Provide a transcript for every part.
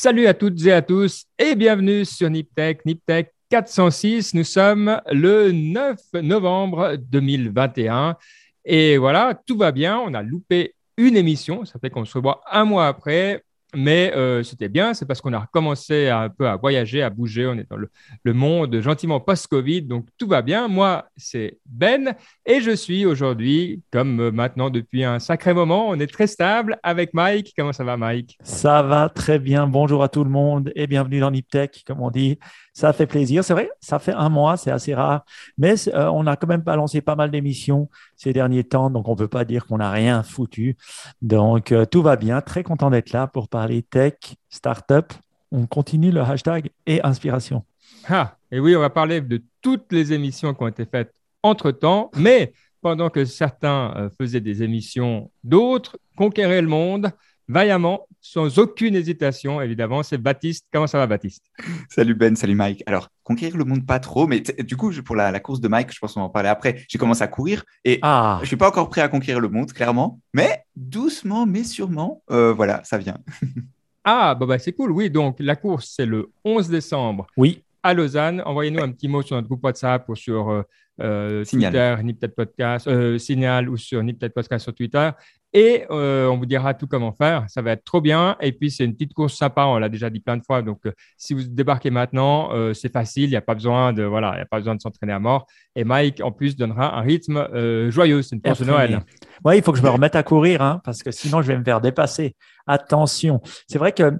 Salut à toutes et à tous et bienvenue sur NipTech, NipTech 406. Nous sommes le 9 novembre 2021 et voilà, tout va bien. On a loupé une émission, ça fait qu'on se revoit un mois après. Mais euh, c'était bien, c'est parce qu'on a recommencé un peu à voyager, à bouger. On est dans le, le monde gentiment post-Covid, donc tout va bien. Moi, c'est Ben et je suis aujourd'hui, comme maintenant depuis un sacré moment, on est très stable avec Mike. Comment ça va, Mike? Ça va très bien. Bonjour à tout le monde et bienvenue dans NipTech, comme on dit. Ça fait plaisir. C'est vrai, ça fait un mois, c'est assez rare. Mais euh, on a quand même balancé pas mal d'émissions ces derniers temps, donc on ne peut pas dire qu'on n'a rien foutu. Donc euh, tout va bien. Très content d'être là pour parler tech, startup. On continue le hashtag et inspiration. Ah, et oui, on va parler de toutes les émissions qui ont été faites entre-temps, mais pendant que certains euh, faisaient des émissions, d'autres conquéraient le monde vaillamment, sans aucune hésitation, évidemment. C'est Baptiste. Comment ça va, Baptiste? Salut Ben, salut Mike. Alors, conquérir le monde, pas trop, mais du coup, pour la, la, course de Mike, je pense qu'on va en parler après. J'ai commencé à courir et ah. je ne suis pas encore prêt à conquérir le monde, clairement, mais doucement, mais sûrement, euh, voilà, ça vient. ah, bah, bah c'est cool. Oui, donc la course, c'est le 11 décembre. Oui. À Lausanne. Envoyez-nous un petit mot sur notre groupe WhatsApp ou sur euh, euh, Twitter, Niptet Podcast, euh, Signal ou sur Niptet Podcast sur Twitter. Et euh, on vous dira tout comment faire. Ça va être trop bien. Et puis, c'est une petite course sympa. On l'a déjà dit plein de fois. Donc, euh, si vous débarquez maintenant, euh, c'est facile. Il n'y a pas besoin de voilà, il a pas besoin de s'entraîner à mort. Et Mike, en plus, donnera un rythme euh, joyeux. C'est une course de Noël. Oui, il faut que je me remette à courir, hein, parce que sinon, je vais me faire dépasser. Attention. C'est vrai que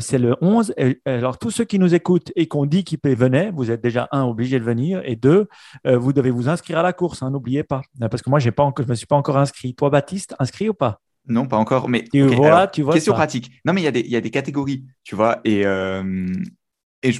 c'est le 11. Et, alors, tous ceux qui nous écoutent et qu'on dit qu'ils venaient, vous êtes déjà, un, obligé de venir. Et deux, vous devez vous inscrire à la course. Hein, N'oubliez pas. Parce que moi, j'ai pas encore, je ne me suis pas encore inscrit. Toi, Baptiste, inscrit ou pas? Non, pas encore. Mais tu vois, alors, tu vois question pratique. Non, mais il y, y, a des catégories, tu vois. Et, euh, et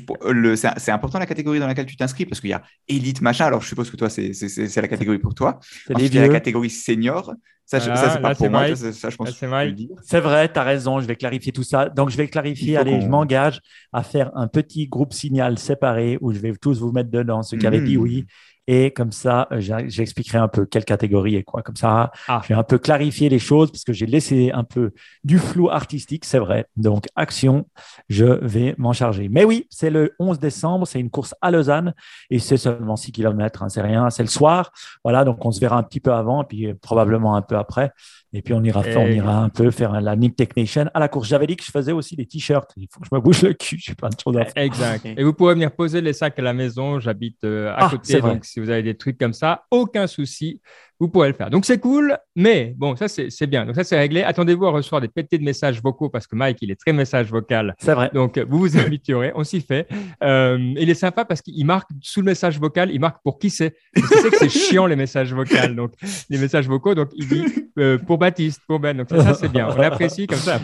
c'est important la catégorie dans laquelle tu t'inscris parce qu'il y a élite machin. Alors, je suppose que toi, c'est la catégorie pour toi. Ensuite, il y a la catégorie senior. Ça, voilà, ça c'est pas pour moi. Ça, ça, je pense C'est vrai, tu as raison. Je vais clarifier tout ça. Donc, je vais clarifier. Allez, je m'engage à faire un petit groupe signal séparé où je vais tous vous mettre dedans, ceux qui avaient dit oui et comme ça, euh, j'expliquerai un peu quelle catégorie et quoi. Comme ça, ah. je vais un peu clarifier les choses parce que j'ai laissé un peu du flou artistique, c'est vrai. Donc, action, je vais m'en charger. Mais oui, c'est le 11 décembre, c'est une course à Lausanne et c'est seulement 6 km, hein, c'est rien, c'est le soir. Voilà, donc on se verra un petit peu avant et puis probablement un peu après. Et puis on ira, on ira un peu faire la Nip Technician. À la course Javelic, je faisais aussi des t-shirts. Il faut que je me bouge le cul, je pas de choses à faire. Exact. Et vous pouvez venir poser les sacs à la maison. J'habite euh, à ah, côté, donc si vous avez des trucs comme ça, aucun souci vous pourrez le faire. Donc c'est cool, mais bon, ça c'est bien. Donc ça c'est réglé. Attendez-vous à recevoir des pétés de messages vocaux parce que Mike il est très message vocal. C'est vrai. Donc vous vous habituerez, on s'y fait. Euh, il est sympa parce qu'il marque sous le message vocal, il marque pour qui c'est. Que c'est que c'est chiant les messages vocaux, donc les messages vocaux. Donc il dit euh, pour Baptiste, pour Ben. Donc ça, ça c'est bien. On apprécie comme ça.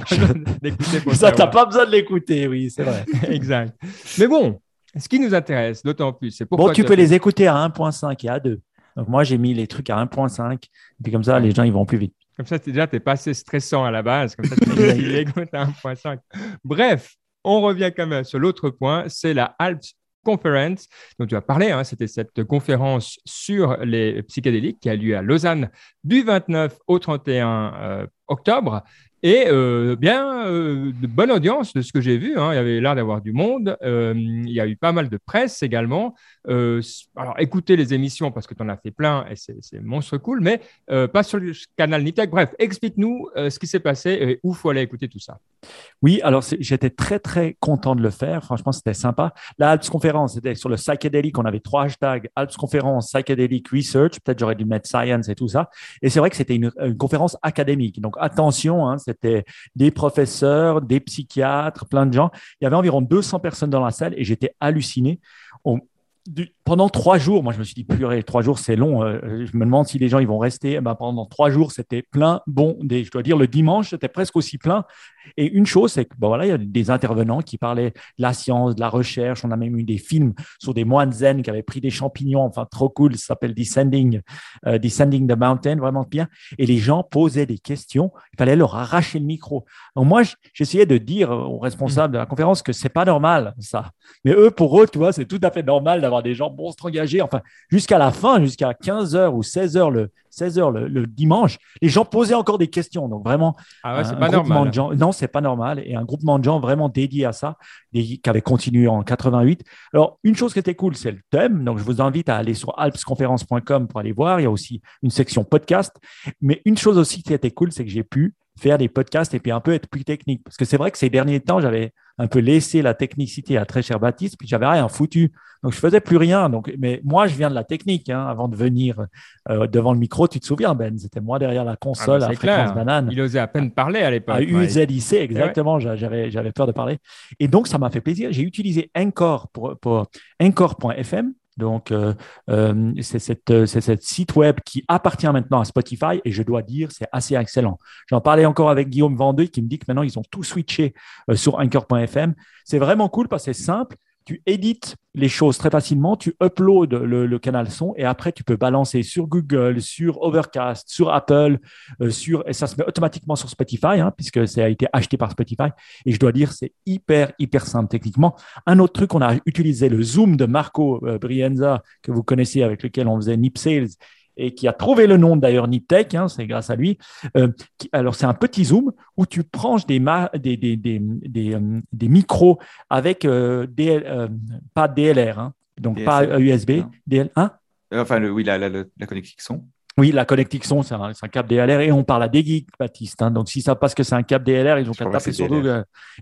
d'écouter. Ça t'as pas besoin de l'écouter, oui, c'est vrai. exact. Mais bon, ce qui nous intéresse d'autant plus, c'est pourquoi. Bon, tu peux les écouter à 1.5 et à 2. Donc, moi, j'ai mis les trucs à 1.5. Et puis, comme ça, les gens, ils vont plus vite. Comme ça, déjà, tu n'es pas assez stressant à la base. Comme ça, tu à 1.5. Bref, on revient quand même sur l'autre point. C'est la Alps Conference dont tu as parlé. Hein, C'était cette conférence sur les psychédéliques qui a lieu à Lausanne du 29 au 31 euh, octobre. Et euh, bien, euh, de bonne audience de ce que j'ai vu. Hein. Il y avait l'air d'avoir du monde. Euh, il y a eu pas mal de presse également. Alors, écoutez les émissions parce que tu en as fait plein et c'est monstre cool, mais pas sur le canal Nitech. Bref, explique-nous ce qui s'est passé et où faut aller écouter tout ça. Oui, alors j'étais très, très content de le faire. Franchement, c'était sympa. La Alps Conférence, c'était sur le psychédélique. On avait trois hashtags Alps Conférence, Psychedelic Research. Peut-être j'aurais dû mettre Science et tout ça. Et c'est vrai que c'était une, conférence académique. Donc, attention, hein, c'était des professeurs, des psychiatres, plein de gens. Il y avait environ 200 personnes dans la salle et j'étais halluciné. Pendant trois jours, moi je me suis dit, purée, trois jours c'est long. Euh, je me demande si les gens vont rester. Eh ben, pendant trois jours, c'était plein. Bon, des, je dois dire, le dimanche, c'était presque aussi plein. Et une chose, c'est que bon, voilà, il y a des intervenants qui parlaient de la science, de la recherche. On a même eu des films sur des moines zen qui avaient pris des champignons. Enfin, trop cool. Ça s'appelle Descending, euh, Descending the Mountain, vraiment bien. Et les gens posaient des questions. Il fallait leur arracher le micro. Donc moi, j'essayais de dire aux responsables de la conférence que c'est pas normal ça. Mais eux, pour eux, tu vois, c'est tout à fait normal d'avoir des gens monstres engagés. Enfin, jusqu'à la fin, jusqu'à 15 heures ou 16 heures, le 16h le, dimanche, les gens posaient encore des questions. Donc vraiment, ah ouais, c'est pas normal. De gens, non, c'est pas normal. Et un groupement de gens vraiment dédié à ça, qui avait continué en 88. Alors, une chose qui était cool, c'est le thème. Donc, je vous invite à aller sur alpsconférence.com pour aller voir. Il y a aussi une section podcast. Mais une chose aussi qui était cool, c'est que j'ai pu faire des podcasts et puis un peu être plus technique. Parce que c'est vrai que ces derniers temps, j'avais un peu laissé la technicité à très cher Baptiste, puis j'avais rien foutu. Donc, je faisais plus rien. Donc, mais moi, je viens de la technique. Hein, avant de venir euh, devant le micro, tu te souviens, Ben? C'était moi derrière la console ah bah, à fréquence banane. Il osait à peine parler à l'époque. À UZIC, exactement. J'avais, j'avais peur de parler. Et donc, ça m'a fait plaisir. J'ai utilisé Encore pour, pour Encore.fm donc, euh, euh, c'est cette, site web qui appartient maintenant à Spotify et je dois dire, c'est assez excellent. J'en parlais encore avec Guillaume Vendée qui me dit que maintenant, ils ont tout switché euh, sur Anchor.fm. C'est vraiment cool parce que c'est simple tu édites les choses très facilement, tu uploads le, canal son et après tu peux balancer sur Google, sur Overcast, sur Apple, euh, sur et ça se met automatiquement sur Spotify hein, puisque ça a été acheté par Spotify. Et je dois dire c'est hyper hyper simple techniquement. Un autre truc, on a utilisé le Zoom de Marco euh, Brienza que vous connaissez avec lequel on faisait Nip Sales et qui a trouvé le nom d'ailleurs Niptech, hein, c'est grâce à lui. Euh, alors, c'est un petit zoom où tu branches des, des, des, des, euh, des, micros avec euh, des, pas DLR, hein, donc pas USB, DL, hein? Enfin, le, oui, la, la, la connexion. Oui, la connectique-son, c'est un, câble DLR et on parle à des geeks, Baptiste. Hein. donc, si ça passe que c'est un câble DLR, ils ont qu'à taper sur.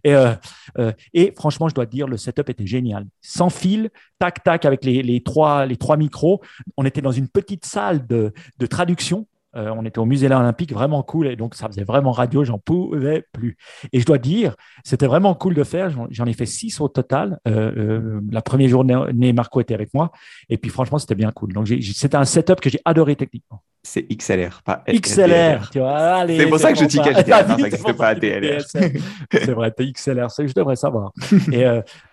Et, euh, euh, et franchement, je dois te dire, le setup était génial. Sans fil, tac, tac, avec les, les, trois, les trois micros. On était dans une petite salle de, de traduction euh, on était au musée olympique, vraiment cool, et donc ça faisait vraiment radio, j'en pouvais plus. Et je dois dire, c'était vraiment cool de faire. J'en ai fait six au total. Euh, euh, la première journée, Marco était avec moi, et puis franchement, c'était bien cool. Donc c'était un setup que j'ai adoré techniquement. C'est XLR, pas XLR. Tu vois, c'est pour ça que je dis HDR, ça n'existe pas DLR. C'est vrai, XLR, c'est je devrais savoir. et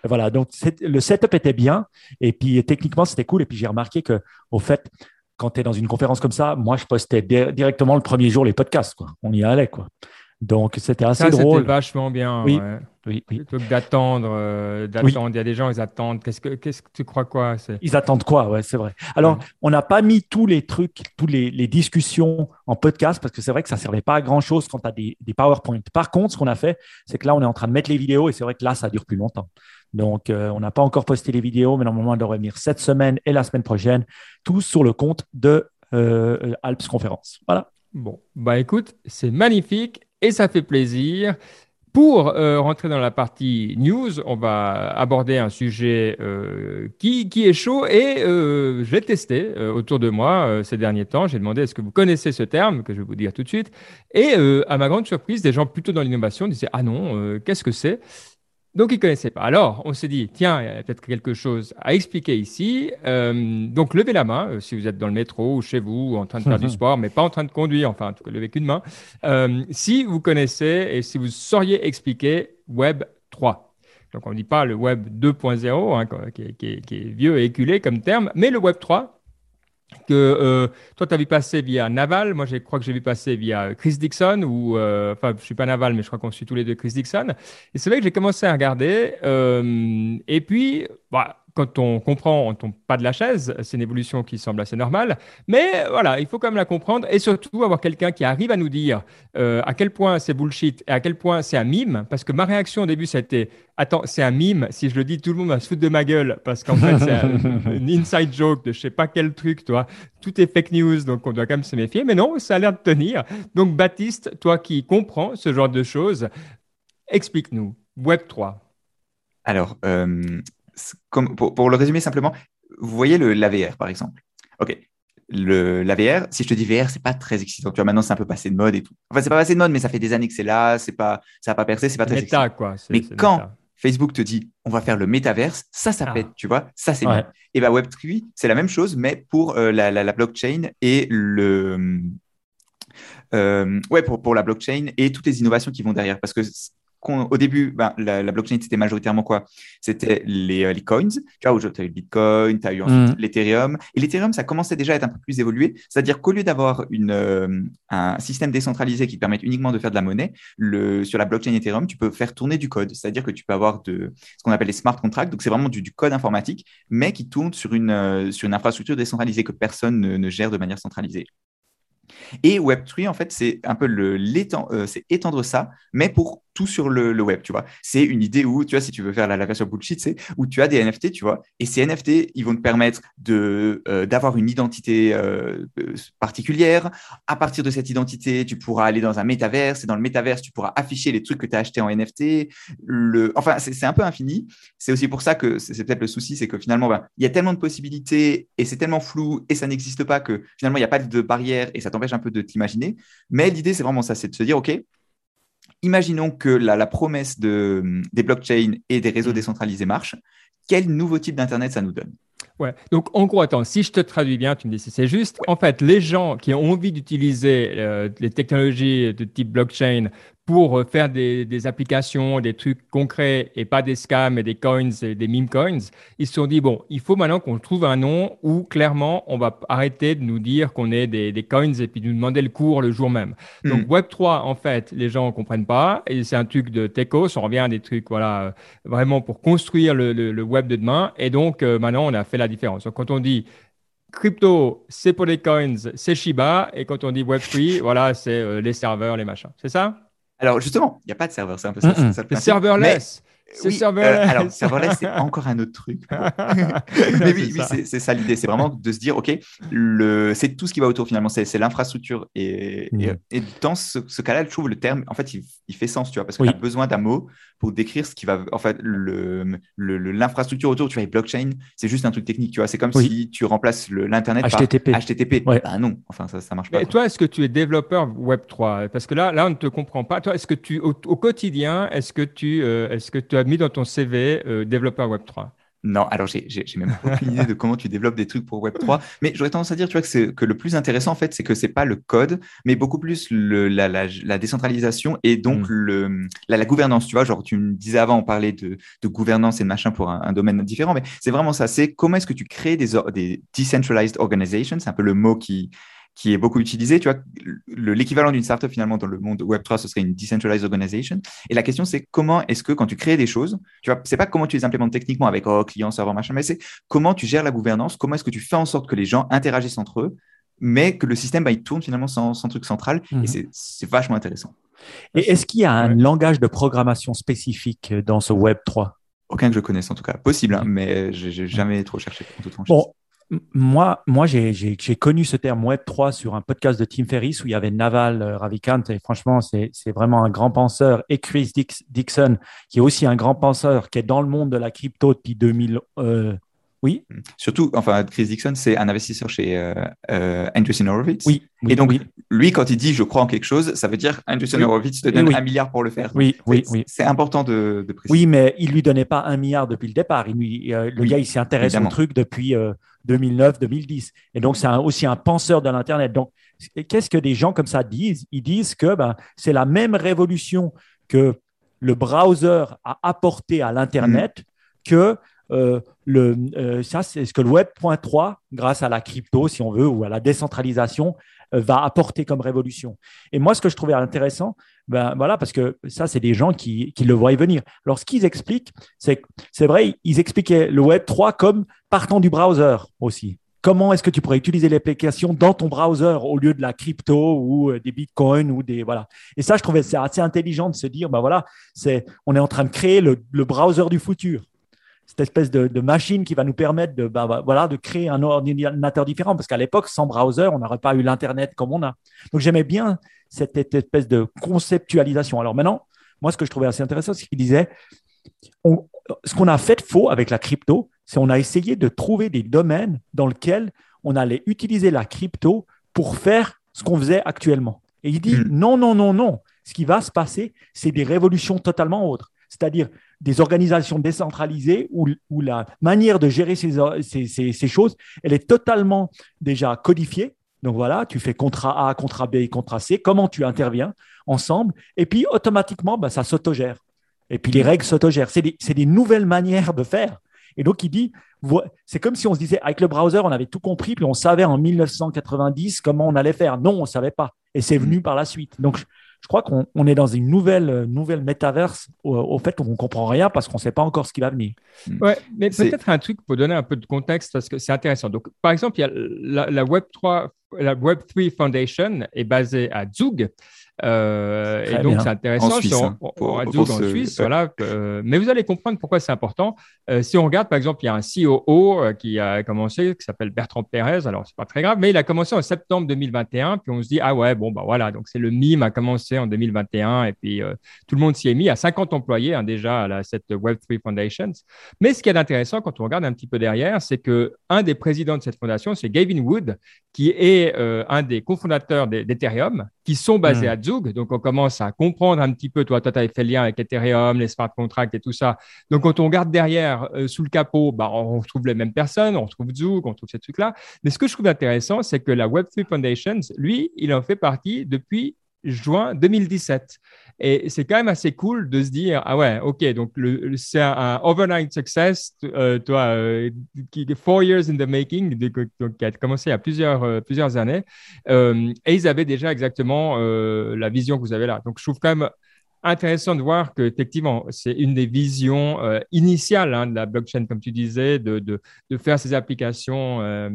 voilà, donc le setup était bien, et puis techniquement c'était cool, et puis j'ai remarqué que au fait quand tu es dans une conférence comme ça, moi, je postais directement le premier jour les podcasts. Quoi. On y allait. Quoi. Donc, c'était assez ça, drôle. C'était vachement bien. Oui. Oui, Plutôt que d'attendre, euh, d'attendre. Il y a des gens, ils attendent. Qu'est-ce que, qu'est-ce que tu crois quoi? Ils attendent quoi? Ouais, c'est vrai. Alors, on n'a pas mis tous les trucs, toutes les, discussions en podcast parce que c'est vrai que ça ne servait pas à grand chose quand tu as des, des PowerPoint. Par contre, ce qu'on a fait, c'est que là, on est en train de mettre les vidéos et c'est vrai que là, ça dure plus longtemps. Donc, euh, on n'a pas encore posté les vidéos, mais normalement, on devrait venir cette semaine et la semaine prochaine, tous sur le compte de euh, Alps Conférence. Voilà. Bon, bah écoute, c'est magnifique et ça fait plaisir. Pour euh, rentrer dans la partie news, on va aborder un sujet qui, qui, est chaud et je vais tester autour de moi ces derniers temps. J'ai demandé est-ce que vous connaissez ce terme, que je vais vous dire tout de suite. Et à ma grande surprise, des gens plutôt dans l'innovation disaient Ah non, qu'est-ce que c'est? Donc, ils ne connaissaient pas. Alors, on s'est dit, tiens, il y a peut-être quelque chose à expliquer ici. Euh, donc, levez la main euh, si vous êtes dans le métro ou chez vous, ou en train de faire du sport, mais pas en train de conduire. Enfin, en tout cas, levez qu'une main. Euh, si vous connaissez et si vous sauriez expliquer Web 3. Donc, on ne dit pas le Web 2.0, hein, qui, qui, est vieux et éculé comme terme, mais le Web 3, que euh, toi, tu as vu passer via Naval. Moi, je crois que j'ai vu passer via Chris Dixon, euh, enfin, je suis pas Naval, mais je crois qu'on suit tous les deux Chris Dixon. Et c'est vrai que j'ai commencé à regarder. Euh, et puis, bah, quand on comprend, on ne tombe pas de la chaise. C'est une évolution qui semble assez normale. Mais voilà, il faut quand même la comprendre et surtout avoir quelqu'un qui arrive à nous dire euh, à quel point c'est bullshit et à quel point c'est un mime. Parce que ma réaction au début, c'était Attends, c'est un mime. Si je le dis, tout le monde va se foutre de ma gueule parce qu'en fait, c'est un, inside joke de je sais pas quel truc, toi. Tout est fake news, donc on doit quand même se méfier. Mais non, ça a l'air de tenir. Donc, Baptiste, toi qui comprends ce genre de choses, explique-nous. Web 3. Alors, euh, comme, pour, le résumer simplement, vous voyez le, la VR, par exemple. OK. Le, la VR, si je te dis VR, c'est pas très excitant. Tu vois, maintenant, c'est un peu passé de mode et tout. Enfin, c'est pas passé de mode, mais ça fait des années que c'est là, c'est pas, ça n'a pas percé, c'est pas très méta, Quoi, mais quand Facebook te dit, on va faire le métaverse, ça, ça ah. pète, tu vois, ça, c'est bien. Et bah, Web3, c'est la même chose, mais pour euh, la, la, blockchain et le. Euh, ouais, pour, pour la blockchain et toutes les innovations qui vont derrière. Parce que au début, ben, la, blockchain, c'était majoritairement quoi? C'était les, euh, les, coins. Tu vois, tu as eu le Bitcoin, tu as eu ensuite mm. l'Ethereum. Et l'Ethereum, ça commençait déjà à être un peu plus évolué. C'est-à-dire qu'au lieu d'avoir euh, un système décentralisé qui permet uniquement de faire de la monnaie, le, sur la blockchain Ethereum, tu peux faire tourner du code. C'est-à-dire que tu peux avoir de, ce qu'on appelle les smart contracts. Donc, c'est vraiment du, du, code informatique, mais qui tourne sur une, euh, sur une infrastructure décentralisée que personne ne, ne gère de manière centralisée. Et Web3, en fait, c'est un peu le, euh, étendre ça, mais pour tout sur le, web, tu vois. C'est une idée où, tu vois, si tu veux faire la, version bullshit, c'est où tu as des NFT, tu vois, et ces NFT, ils vont te permettre de, euh, d'avoir une identité euh, particulière. À partir de cette identité, tu pourras aller dans un métaverse, et dans le métaverse, tu pourras afficher les trucs que tu as achetés en NFT. Le... Enfin, c'est, un peu infini. C'est aussi pour ça que c'est, peut-être le souci, c'est que finalement, ben, il y a tellement de possibilités, et c'est tellement flou, et ça n'existe pas que finalement, il n'y a pas de barrière, et ça t'empêche un peu de t'imaginer. Mais l'idée, c'est vraiment ça, c'est de se dire, OK, imaginons que la, promesse de, des blockchains et des réseaux mm. décentralisés marche. Quel nouveau type d'Internet ça nous donne? Ouais. Donc, en gros, attends, si je te traduis bien, tu me dis si c'est juste. En fait, les gens qui ont envie d'utiliser euh, les technologies de type blockchain pour euh, faire des, des, applications, des trucs concrets et pas des scams et des coins et des meme coins, ils se sont dit, bon, il faut maintenant qu'on trouve un nom où clairement on va arrêter de nous dire qu'on est des, des, coins et puis de nous demander le cours le jour même. Hmm. Donc Web3, en fait, les gens ne comprennent pas et c'est un truc de techos, on revient à des trucs, voilà, euh, vraiment pour construire le, le, web de demain. Et donc euh, maintenant, on a fait la différence. Donc quand on dit crypto, c'est pour les coins, c'est Shiba, et quand on dit Web3, voilà, c'est les serveurs, les machins. C'est ça? Alors justement, il n'y a pas de serveur, c'est un peu ça. Mm -mm. serverless. C'est serverless. Euh, alors, serverless, c'est encore un autre truc. mais oui, oui c'est ça l'idée. C'est vraiment de se dire, OK, c'est tout ce qui va autour finalement. C'est l'infrastructure. Et, et, mm. dans ce, cas-là, je trouve le terme, en fait, il, fait sens, tu vois, parce qu'on a besoin d'un mot pour décrire ce qui va. En fait, l'infrastructure autour, tu vois, les blockchain, c'est juste un truc technique, tu vois. C'est comme si tu remplaces l'Internet par HTTP. Ah non, enfin, ça ne marche pas. Et toi, est-ce que tu es développeur Web3 Parce que là, là, on ne te comprend pas. Toi, est-ce que tu, au, quotidien, est-ce que tu, euh, est-ce que tu as mis dans ton CV euh, développeur Web3 non, alors j'ai même aucune idée de comment tu développes des trucs pour Web3, mais j'aurais tendance à dire tu vois, que, que le plus intéressant, en fait, c'est que c'est pas le code, mais beaucoup plus le, la, la, décentralisation et donc mm. le, la, gouvernance. Tu vois, genre, tu me disais avant, on parlait de, de gouvernance et de machin pour un, domaine différent, mais c'est vraiment ça. C'est comment est-ce que tu crées des, des decentralized organizations, c'est un peu le mot qui, qui est beaucoup utilisé. Tu vois, l'équivalent d'une startup finalement dans le monde Web3, ce serait une decentralized organization. Et la question, c'est comment est-ce que quand tu crées des choses, tu vois, c'est pas comment tu les implémentes techniquement avec oh, client, serveur, machin, mais c'est comment tu gères la gouvernance, comment est-ce que tu fais en sorte que les gens interagissent entre eux, mais que le système, bah, il tourne finalement sans, truc central. Et mhm. c'est vachement intéressant. Et est-ce qu'il y a un langage de programmation spécifique dans ce Web3 aucun que je connaisse en tout cas. Possible, hein, mais j'ai jamais trop cherché. Bon, moi, moi j'ai connu ce terme Web3 sur un podcast de Tim Ferriss où il y avait Naval euh, Ravikant et franchement, c'est vraiment un grand penseur et Chris Dixon qui est aussi un grand penseur qui est dans le monde de la crypto depuis 2000. Euh, oui. Mm. Surtout, enfin, Chris Dixon, c'est un investisseur chez euh, euh Andreessen Horowitz. Oui, Et donc, lui, quand il dit je crois en quelque chose, ça veut dire Andreessen Horowitz te donne un milliard pour le faire. Oui, oui, oui. C'est important de, de, préciser. Oui, mais il lui donnait pas un milliard depuis le départ. Il, le gars, il s'est intéressé au truc depuis 2009-2010. Et donc, c'est aussi un penseur de l'Internet. Donc, qu'est-ce que des gens comme ça disent? Ils disent que ben, c'est la même révolution que le browser a apporté à l'Internet mm. que euh, le, euh, ça, c'est ce que le Web.3, grâce à la crypto, si on veut, ou à la décentralisation, euh, va apporter comme révolution. Et moi, ce que je trouvais intéressant, ben voilà, parce que ça, c'est des gens qui, qui le voient venir. Alors, ce qu'ils expliquent, c'est c'est vrai, ils expliquaient le Web3 comme partant du browser aussi. Comment est-ce que tu pourrais utiliser l'application dans ton browser au lieu de la crypto ou des bitcoins ou des voilà. Et ça, je trouvais c'est assez intelligent de se dire, ben voilà, c'est on est en train de créer le, le browser du futur cette espèce de, machine qui va nous permettre de, bah, bah, voilà, de créer un ordinateur différent. Parce qu'à l'époque, sans browser, on n'aurait pas eu l'Internet comme on a. Donc j'aimais bien cette, espèce de conceptualisation. Alors maintenant, moi, ce que je trouvais assez intéressant, c'est qu'il disait, ce qu'on a fait de faux avec la crypto, c'est qu'on a essayé de trouver des domaines dans lesquels on allait utiliser la crypto pour faire ce qu'on faisait actuellement. Et il dit, hmm. non, non, non, non. Ce qui va se passer, c'est des révolutions totalement autres. C'est-à-dire, des organisations décentralisées où, où la manière de gérer ces, ces, ces, choses, elle est totalement déjà codifiée. Donc voilà, tu fais contrat A, contrat B, contrat C, comment tu interviens ensemble, et puis automatiquement, bah, ça s'autogère. Et puis les règles s'autogèrent. C'est des, des, nouvelles manières de faire. Et donc il dit, c'est comme si on se disait, avec le browser, on avait tout compris, puis on savait en 1990 comment on allait faire. Non, on ne savait pas. Et c'est venu mm. par la suite. Donc je crois qu'on est dans une nouvelle, euh, nouvelle métaverse au, fait qu'on ne comprend rien parce qu'on ne sait pas encore ce qui va venir. Hmm. Ouais, mais peut-être un truc pour donner un peu de contexte parce que c'est intéressant. Donc, par exemple, il y a la, Web3 la Web3 Foundation est basée à Zug. Euh, et donc, c'est intéressant. En Suisse, on, hein, pour, en Suisse, voilà. mais vous allez comprendre pourquoi c'est important. Euh, si on regarde, par exemple, il y a un COO euh, qui a commencé, qui s'appelle Bertrand Pérez. Alors, c'est pas très grave, mais il a commencé en septembre 2021. Puis on se dit, ah ouais, bon, bah voilà. Donc, c'est le MIME a commencé en 2021. Et puis, tout le monde s'y est mis. à 50 employés hein, déjà à cette Web3 Foundations. Mais ce qui est intéressant quand on regarde un petit peu derrière, c'est que un des présidents de cette fondation, c'est Gavin Wood, qui est un des cofondateurs d'Ethereum, qui sont basés hmm. à Zug. Donc, on commence à comprendre un petit peu. Toi, toi, tu avais fait le lien avec Ethereum, les smart contracts et tout ça. Donc, quand on regarde derrière, euh, sous le capot, bah, on retrouve les mêmes personnes, on retrouve Zug, on retrouve ces trucs-là. Mais ce que je trouve intéressant, c'est que la Web3 Foundations, lui, il en fait partie depuis juin 2017. Et c'est quand même assez cool de se dire, ah ouais, ok, donc c'est un, overnight success, euh, toi, euh, four years in the making, donc, qui a commencé il y a plusieurs, euh, plusieurs années. et ils avaient déjà exactement la vision que vous avez là. Donc je trouve quand même intéressant de voir que effectivement c'est une des visions euh, initiales hein, de la blockchain, comme tu disais, de, de, de faire ces applications. Euh,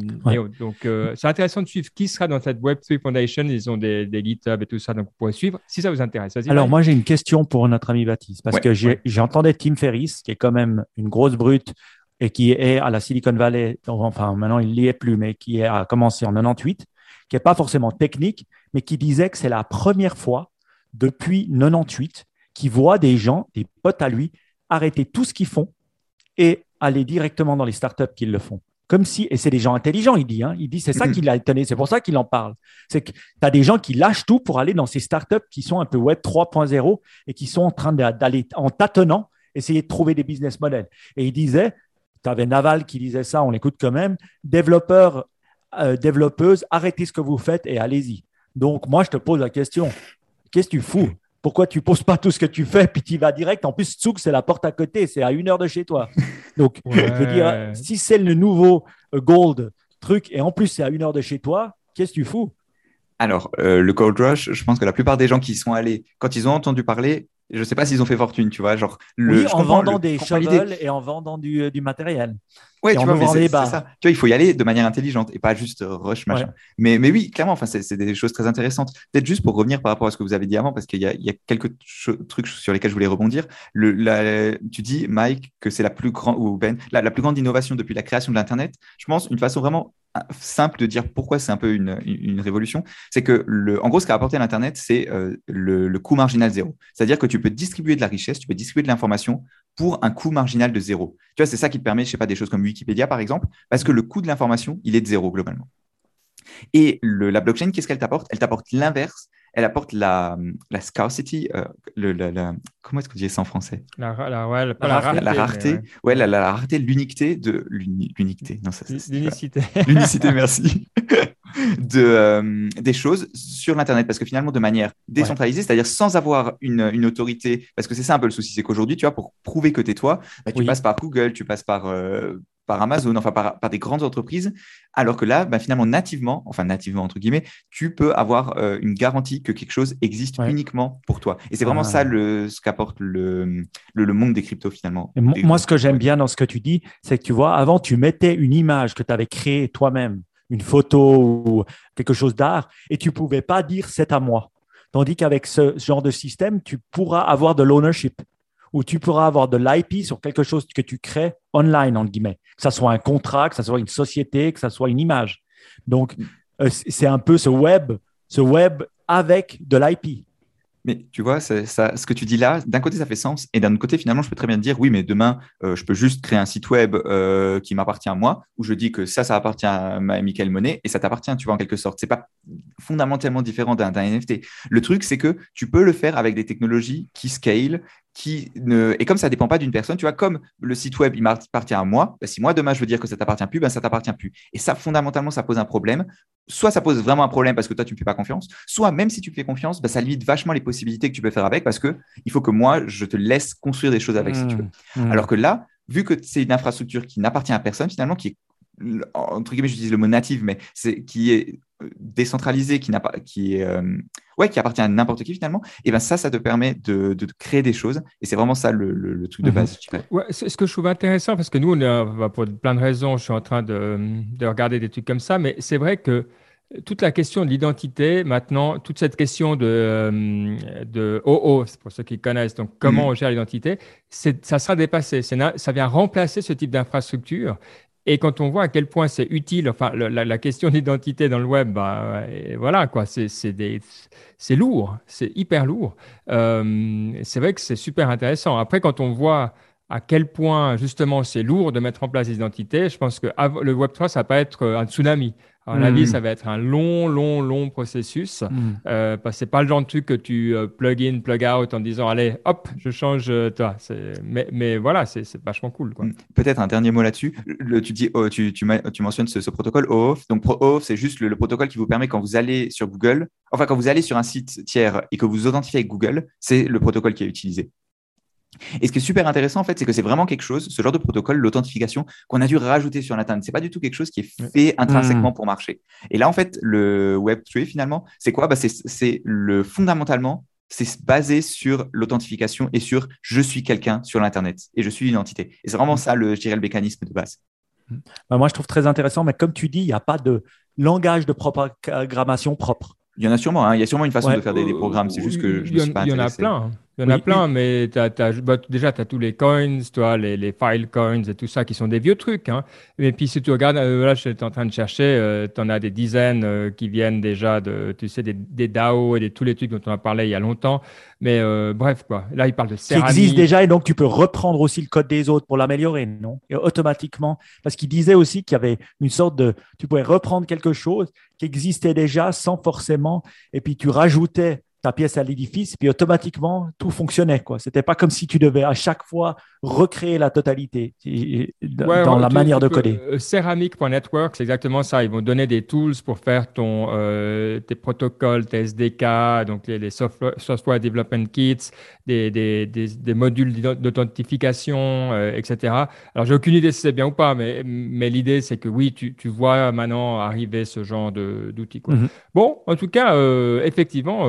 donc, euh, c'est intéressant de suivre qui sera dans cette Web3 Foundation. Ils ont des, des GitHub et tout ça, donc vous pourrez suivre si ça vous intéresse. Alors, moi, j'ai une question pour notre ami Baptiste, parce que j'entendais Tim Ferriss, qui est quand même une grosse brute et qui est à la Silicon Valley, enfin maintenant il n'y est plus, mais qui a commencé en 98, qui n'est pas forcément technique, mais qui disait que c'est la première fois depuis 98 qui voit des gens, des potes à lui, arrêter tout ce qu'ils font et aller directement dans les startups qui le font. Comme si, et c'est des gens intelligents, il dit, hein, il dit, c'est ça mm-hmm. qui l'a étonné, c'est pour ça qu'il en parle. C'est que tu as des gens qui lâchent tout pour aller dans ces startups qui sont un peu Web 3.0 et qui sont en train d'aller en tâtonnant, essayer de trouver des business models. Et il disait, tu avais Naval qui disait ça, on l'écoute quand même, développeurs, euh, développeuses, arrêtez ce que vous faites et allez-y. Donc, moi, je te pose la question, Qu'est-ce que tu fous? Pourquoi tu poses pas tout ce que tu fais puis tu vas direct? En plus, Tsouk, c'est la porte à côté, c'est à une heure de chez toi. Donc, je veux dire, si c'est le nouveau euh, Gold truc et en plus c'est à une heure de chez toi, qu'est-ce que tu fous? Alors, euh, le Gold Rush, je pense que la plupart des gens qui y sont allés, quand ils ont entendu parler, je sais pas s'ils ont fait fortune, tu vois, genre le, en vendant des shovels et en vendant du, euh, du matériel. Ouais, tu vois, c'est ça. Tu vois, il faut y aller de manière intelligente et pas juste euh, rush machin. Mais, mais oui, clairement, enfin, c'est des choses très intéressantes. Peut-être juste pour revenir par rapport à ce que vous avez dit avant, parce qu'il y, y, a quelques trucs sur lesquels je voulais rebondir. Le, la, tu dis, Mike, que c'est la plus grande ou Ben, la, la plus grande innovation depuis la création de l'internet. Je pense une façon vraiment simple de dire pourquoi c'est un peu une, révolution, c'est que, le, en gros, ce qu'a apporté l'Internet, c'est euh, le, coût marginal zéro. C'est-à-dire que tu peux distribuer de la richesse, tu peux distribuer de l'information pour un coût marginal de zéro. Tu vois, c'est ça qui te permet, je sais pas, des choses comme Wikipédia, par exemple, parce que le coût de l'information, il est de zéro globalement. Et la blockchain, qu'est-ce qu'elle t'apporte? Elle t'apporte l'inverse, elle apporte la, la scarcity, euh, le, la, comment est-ce que vous dites ça en français? La, la, ouais, la, rareté, la rareté, ouais, la, rareté, l'uniquité de l'unité, non ça, l'unicité, l'unicité, merci, de euh, des choses sur l'internet, parce que finalement de manière décentralisée, c'est-à-dire sans avoir une, une, autorité, parce que c'est ça un peu le souci, c'est qu'aujourd'hui, tu vois, pour prouver que tu es toi, bah, tu passes par Google, tu passes par euh, par Amazon, enfin par, par, des grandes entreprises, alors que là, bah, finalement, nativement, enfin nativement entre guillemets, tu peux avoir euh, une garantie que quelque chose existe uniquement pour toi. Et c'est vraiment ah. ça le, ce qu'apporte le, le, monde des cryptos finalement. moi, ce que j'aime bien dans ce que tu dis, c'est que tu vois, avant, tu mettais une image que tu avais créée toi-même, une photo ou quelque chose d'art, et tu pouvais pas dire c'est à moi. Tandis qu'avec ce genre de système, tu pourras avoir de l'ownership où tu pourras avoir de l'IP sur quelque chose que tu crées online, entre guillemets. Que ce soit un contrat, que ce soit une société, que ce soit une image. Donc, euh, c'est un peu ce web, ce web avec de l'IP. Mais tu vois, ce que tu dis là, d'un côté, ça fait sens. Et d'un autre côté, finalement, je peux très bien dire, oui, mais demain, euh, je peux juste créer un site web euh, qui m'appartient à moi, où je dis que ça, ça appartient à Michael Monet et ça t'appartient, tu vois, en quelque sorte. C'est pas fondamentalement différent d'un NFT. Le truc, c'est que tu peux le faire avec des technologies qui scale, qui ne et comme ça dépend pas d'une personne, tu vois, comme le site web il m'appartient à moi, bah, si moi demain je veux dire que ça t'appartient plus, ben ça t'appartient plus. Et ça fondamentalement ça pose un problème. Soit ça pose vraiment un problème parce que toi tu me fais pas confiance, soit même si tu me fais confiance, bah, ça limite vachement les possibilités que tu peux faire avec parce que il faut que moi je te laisse construire des choses avec si tu veux. Mmh. Mmh. Alors que là, vu que c'est une infrastructure qui n'appartient à personne finalement, qui est entre guillemets, j'utilise le mot native, mais c'est qui est euh, décentralisé, qui n'a pas, qui est, euh, ouais, qui appartient à n'importe qui finalement. Et ben ça, ça te permet de, de créer des choses. Et c'est vraiment ça le, le, truc de mhm. base. Ouais, c'est ce que je trouve intéressant parce que nous, on pour plein de raisons, je suis en train de, de regarder des trucs comme ça, mais c'est vrai que toute la question de l'identité, maintenant, toute cette question de, euh, de OO, pour ceux qui connaissent, donc comment mm. on gère l'identité, ça sera dépassé. Ça vient remplacer ce type d'infrastructure. Et quand on voit à quel point c'est utile, enfin, la, question d'identité dans le web, bah, voilà, quoi, c'est lourd, c'est hyper lourd. Euh, c'est vrai que c'est super intéressant. Après, quand on voit à quel point justement c'est lourd de mettre en place des identités, je pense que le Web3, ça va pas être un tsunami. À mon avis, hmm. ça va être un long, long, long processus. Mm. Euh, parce que c'est pas le genre de truc que tu euh, plug in, plug out en disant allez, hop, je change euh, toi. Mais, mais voilà, c'est vachement cool. Hmm. Peut-être un dernier mot là-dessus. Tu dis, oh, tu, tu, tu, mentionnes ce, protocole OAuth. Donc OAuth, c'est juste le, protocole qui vous permet quand vous allez sur Google, enfin quand vous allez sur un site tiers et que vous authentifiez avec Google, c'est le protocole qui est utilisé. Et ce qui est super intéressant, en fait, c'est que c'est vraiment quelque chose, ce genre de protocole, l'authentification, qu'on a dû rajouter sur Ce C'est pas du tout quelque chose qui est fait intrinsèquement mmh. pour marcher. Et là, en fait, le Web3, finalement, c'est quoi? Bah, C'est le fondamentalement, c'est basé sur l'authentification et sur je suis quelqu'un sur l'Internet et je suis une identité. Et c'est vraiment mmh. ça, le, je dirais, le mécanisme de base. Mmh. Bah, moi, je trouve très intéressant, mais comme tu dis, il n'y a pas de langage de programmation propre. Il y en a sûrement, hein. il y a sûrement une façon de faire des, programmes, c'est juste que je me suis pas Il y en a plein. Il y en a plein, mais bah, déjà, tu as tous les coins, toi, les, les, file coins et tout ça qui sont des vieux trucs. Hein. Et puis, si tu regardes, euh, là, je suis en train de chercher, euh, tu en as des dizaines euh, qui viennent déjà de, tu sais, des, des, DAO et de tous les trucs dont on a parlé il y a longtemps. Mais bref, quoi. Là, il parle de céramique. Qui existe déjà et donc tu peux reprendre aussi le code des autres pour l'améliorer, non? Et automatiquement, parce qu'il disait aussi qu'il y avait une sorte de, tu pouvais reprendre quelque chose qui existait déjà sans forcément, et puis tu rajoutais ta pièce à l'édifice, puis automatiquement, tout fonctionnait. Ce n'était pas comme si tu devais à chaque fois recréer la totalité dans la manière de coder. Euh, Ceramic.network, c'est exactement ça. Ils vont donner des tools pour faire ton, euh, tes protocoles, tes SDK, donc les, software, Development Kits, des, des, des, modules d'authentification, euh, etc. Alors, j'ai aucune idée si c'est bien ou pas, mais, mais l'idée, c'est que oui, tu, tu, vois maintenant arriver ce genre d'outils. Mm Bon, en tout cas, effectivement,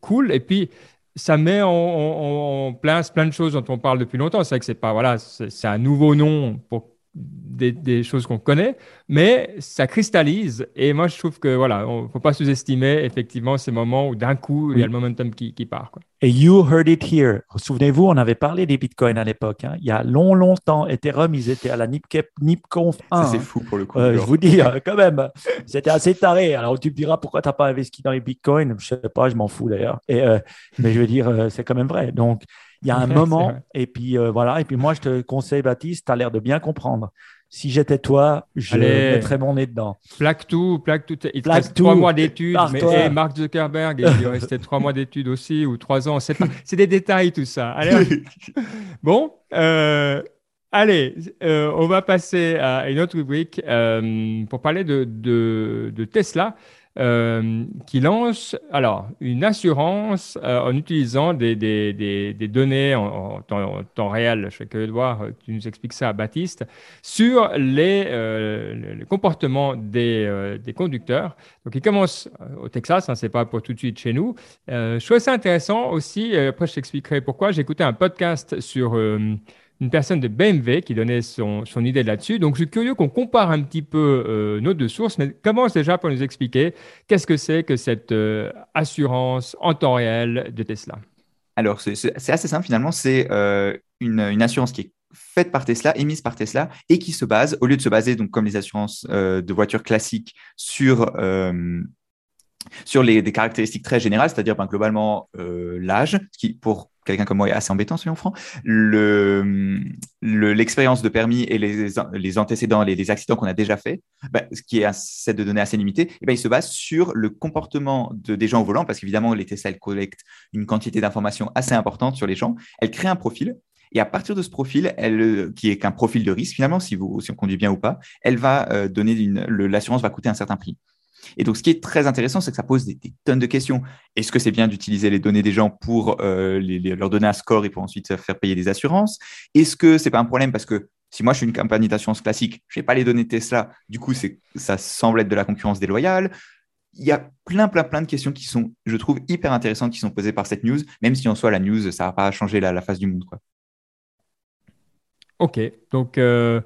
cool. Et puis, ça met en, place plein de choses dont on parle depuis longtemps. C'est vrai que c'est pas, voilà, c'est un nouveau nom pour des, choses qu'on connaît, mais ça cristallise. Et moi, je trouve que voilà, on faut pas sous-estimer effectivement ces moments où d'un coup il y a le momentum qui, qui part. Quoi. Et you heard it here. Souvenez-vous, on avait parlé des bitcoins à l'époque. Hein. Il y a long, longtemps, Ethereum, ils étaient à la NipConf 1. c'est fou pour le coup. Euh, je vous dis, euh, quand même, c'était assez taré. Alors tu me diras pourquoi tu n'as pas investi dans les bitcoins? Je sais pas, je m'en fous d'ailleurs. Et, euh, mais je veux dire, c'est quand même vrai. Donc, il y a un moment, et puis euh, voilà. Et puis moi, je te conseille, Baptiste, tu as l'air de bien comprendre. Si j'étais toi, je mettrais mon nez dedans. Plaque tout, plaque tout. Il te reste trois mois d'études. Mais Mark Zuckerberg, il restait trois mois d'études aussi ou trois ans. C'est des détails tout ça. Allez, bon, euh, allez, euh, on va passer à une autre rubrique pour parler de, de, de Tesla. Euh, qui lance alors une assurance euh, en utilisant des, des, des, données en, temps, réel. Je curieux de voir, tu nous expliques ça, Baptiste, sur les, euh, comportements des, des, conducteurs. Donc, il commence au Texas, hein, c'est pas pour tout de suite chez nous. je trouve ça intéressant aussi. après, je t'expliquerai pourquoi. J'ai écouté un podcast sur une personne de BMW qui donnait son, son idée là-dessus. Donc, je suis curieux qu'on compare un petit peu euh, nos deux sources, mais commence déjà pour nous expliquer qu'est-ce que c'est que cette euh, assurance en temps réel de Tesla. Alors, c'est assez simple finalement. C'est euh, une, une, assurance qui est faite par Tesla, émise par Tesla, et qui se base, au lieu de se baser, donc comme les assurances de voitures classiques, sur sur les, des caractéristiques très générales, c'est-à-dire ben, globalement l'âge, qui pour quelqu'un comme moi est assez embêtant, soyons francs, l'expérience le, de permis et les, antécédents, les, accidents qu'on a déjà fait, bah, ce qui est un set de données assez limité, et ben, il se base sur le comportement de, des gens au volant, parce qu'évidemment, les Tesla collectent une quantité d'informations assez importante sur les gens. Elle crée un profil. Et à partir de ce profil, elle, qui est qu'un profil de risque finalement, si, vous, si on conduit bien ou pas, elle va euh, donner l'assurance va coûter un certain prix. Et donc, ce qui est très intéressant, c'est que ça pose des, tonnes de questions. Est-ce que c'est bien d'utiliser les données des gens pour euh, leur donner un score et pour ensuite faire payer des assurances? Est-ce que c'est pas un problème parce que si moi je suis une compagnie d'assurance classique, je n'ai pas les données Tesla, du coup, ça semble être de la concurrence déloyale? Il y a plein, plein, plein de questions qui sont, je trouve, hyper intéressantes qui sont posées par cette news, même si en soi, la news, ça va pas changer la, face du monde. Ok, donc, euh,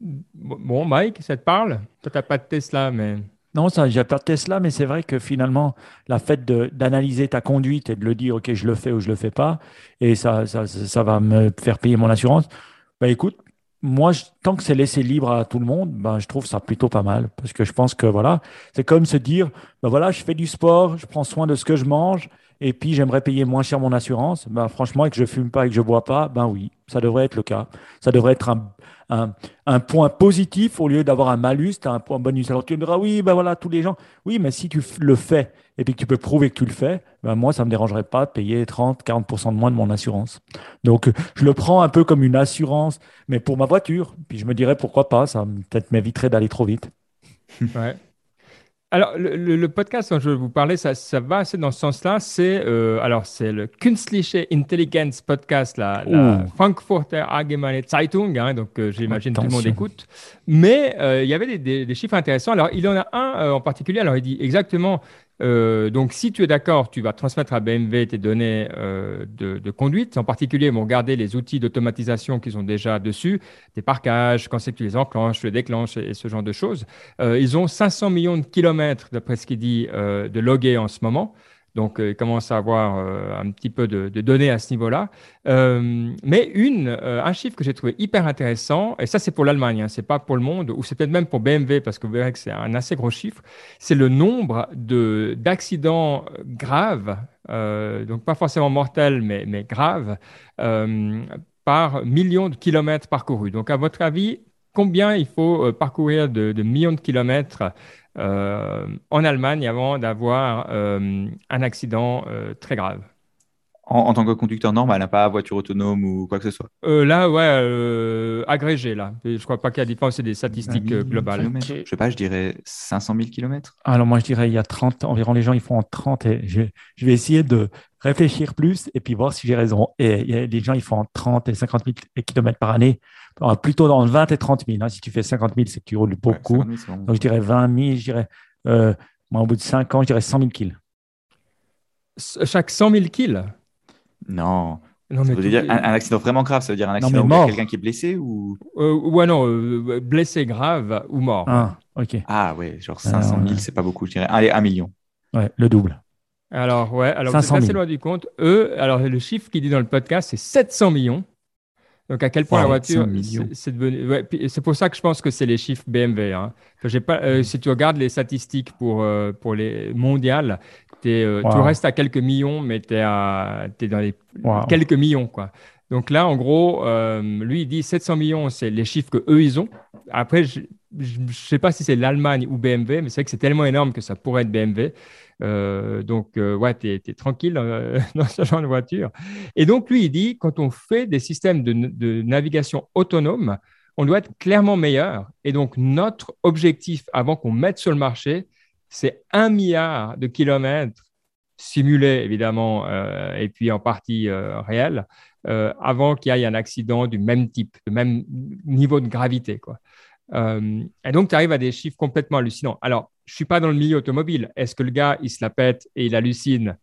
bon, Mike, ça te parle? Toi, tu n'as pas de Tesla, mais. Non, ça, de Tesla, mais c'est vrai que finalement, la fait d'analyser ta conduite et de le dire, OK, je le fais ou je le fais pas, et ça, ça, ça va me faire payer mon assurance. Bah écoute, moi, tant que c'est laissé libre à tout le monde, ben, je trouve ça plutôt pas mal. Parce que je pense que voilà, c'est comme se dire, ben voilà, je fais du sport, je prends soin de ce que je mange, et puis j'aimerais payer moins cher mon assurance. Ben, franchement, et que je fume pas et que je bois pas, ben oui, ça devrait être le cas. Ça devrait être un, un, un point positif au lieu d'avoir un malus, tu as un point bonus. Alors tu me diras, oui, ben voilà, tous les gens. Oui, mais si tu le fais et puis que tu peux prouver que tu le fais, ben moi, ça ne me dérangerait pas de payer 30, 40% de moins de mon assurance. Donc, je le prends un peu comme une assurance, mais pour ma voiture. Puis je me dirais, pourquoi pas, ça peut-être m'éviterait d'aller trop vite. Ouais. Alors, le, podcast dont je vais vous parler, ça, ça va assez dans ce sens-là. C'est euh, alors c'est le Künstliche Intelligenz podcast, la, la Frankfurter Allgemeine Zeitung. Hein, donc, euh, j'imagine tout le monde écoute. Mais euh, il y avait des, des, chiffres intéressants. Alors, il y en a un en particulier. Alors, il dit exactement euh, donc, si tu es d'accord, tu vas transmettre à BMW tes données euh, de, conduite. En particulier, ils vont garder les outils d'automatisation qu'ils ont déjà dessus, des parcages, quand c'est que tu les enclenches, tu les déclenches et, ce genre de choses. Euh, ils ont 500 millions de kilomètres, d'après ce qu'il dit, de logués en ce moment. Donc, euh, il commence à avoir euh, un petit peu de, données à ce niveau-là. Euh, mais une, un chiffre que j'ai trouvé hyper intéressant, et ça c'est pour l'Allemagne, hein, c'est pas pour le monde, ou c'est peut-être même pour BMW, parce que vous verrez que c'est un assez gros chiffre, c'est le nombre d'accidents graves, donc pas forcément mortels, mais, graves, par millions de kilomètres parcourus. Donc, à votre avis, combien il faut parcourir de, millions de kilomètres en Allemagne avant d'avoir euh, un accident euh, très grave. En, tant que conducteur normal, hein, pas voiture autonome ou quoi que ce soit Là, ouais, agrégé, là. Je ne crois pas qu'il y a différence, c'est des statistiques globales. Je ne sais pas, je dirais 500 000 km. Alors, moi, je dirais il y a 30, environ les gens, ils font en 30. Et je, je vais essayer de réfléchir plus et puis voir si j'ai raison. Et il y a des gens, ils font en 30 et 50 000 km par année plutôt dans 20 et 30 000. Hein. Si tu fais 50 000, c'est que tu roules beaucoup. Donc, je dirais 20 000, je dirais, euh, moi, au bout de 5 ans, je dirais 100 000 kills. Chaque 100 000 kills? Non. Non, mais dire un, accident vraiment grave, ça veut dire un accident où quelqu'un qui est blessé ou? Euh, Ouais, non, euh, blessé grave ou mort. Ah, ok. Ah, ouais, genre 500 000, c'est pas beaucoup, je dirais. Allez, 1 million. Ouais, le double. Alors, ouais, alors c'est assez loin du compte. Eux, alors le chiffre qu'il dit dans le podcast, c'est 700 millions. Donc, à quel point la voiture, c'est devenu. c'est pour ça que je pense que c'est les chiffres BMW. Hein. j'ai pas, euh, si tu regardes les statistiques pour, euh, pour les mondiales, euh, tu restes à quelques millions, mais tu es, es, dans les quelques millions. Quoi. Donc là, en gros, lui, il dit 700 millions, c'est les chiffres que eux ils ont. Après, je ne sais pas si c'est l'Allemagne ou BMW, mais c'est vrai que c'est tellement énorme que ça pourrait être BMW. Euh, donc, euh, ouais, tu es, tranquille euh, dans ce genre de voiture. Et donc, lui, il dit, quand on fait des systèmes de, navigation autonome, on doit être clairement meilleur. Et donc, notre objectif, avant qu'on mette sur le marché, c'est un milliard de kilomètres simulés, évidemment, et puis en partie réels, avant qu'il y ait un accident du même type, du même niveau de gravité. Quoi. et donc, tu arrives à des chiffres complètement hallucinants. Alors, je suis pas dans le milieu automobile. Est-ce que le gars, il se la pète et il hallucine?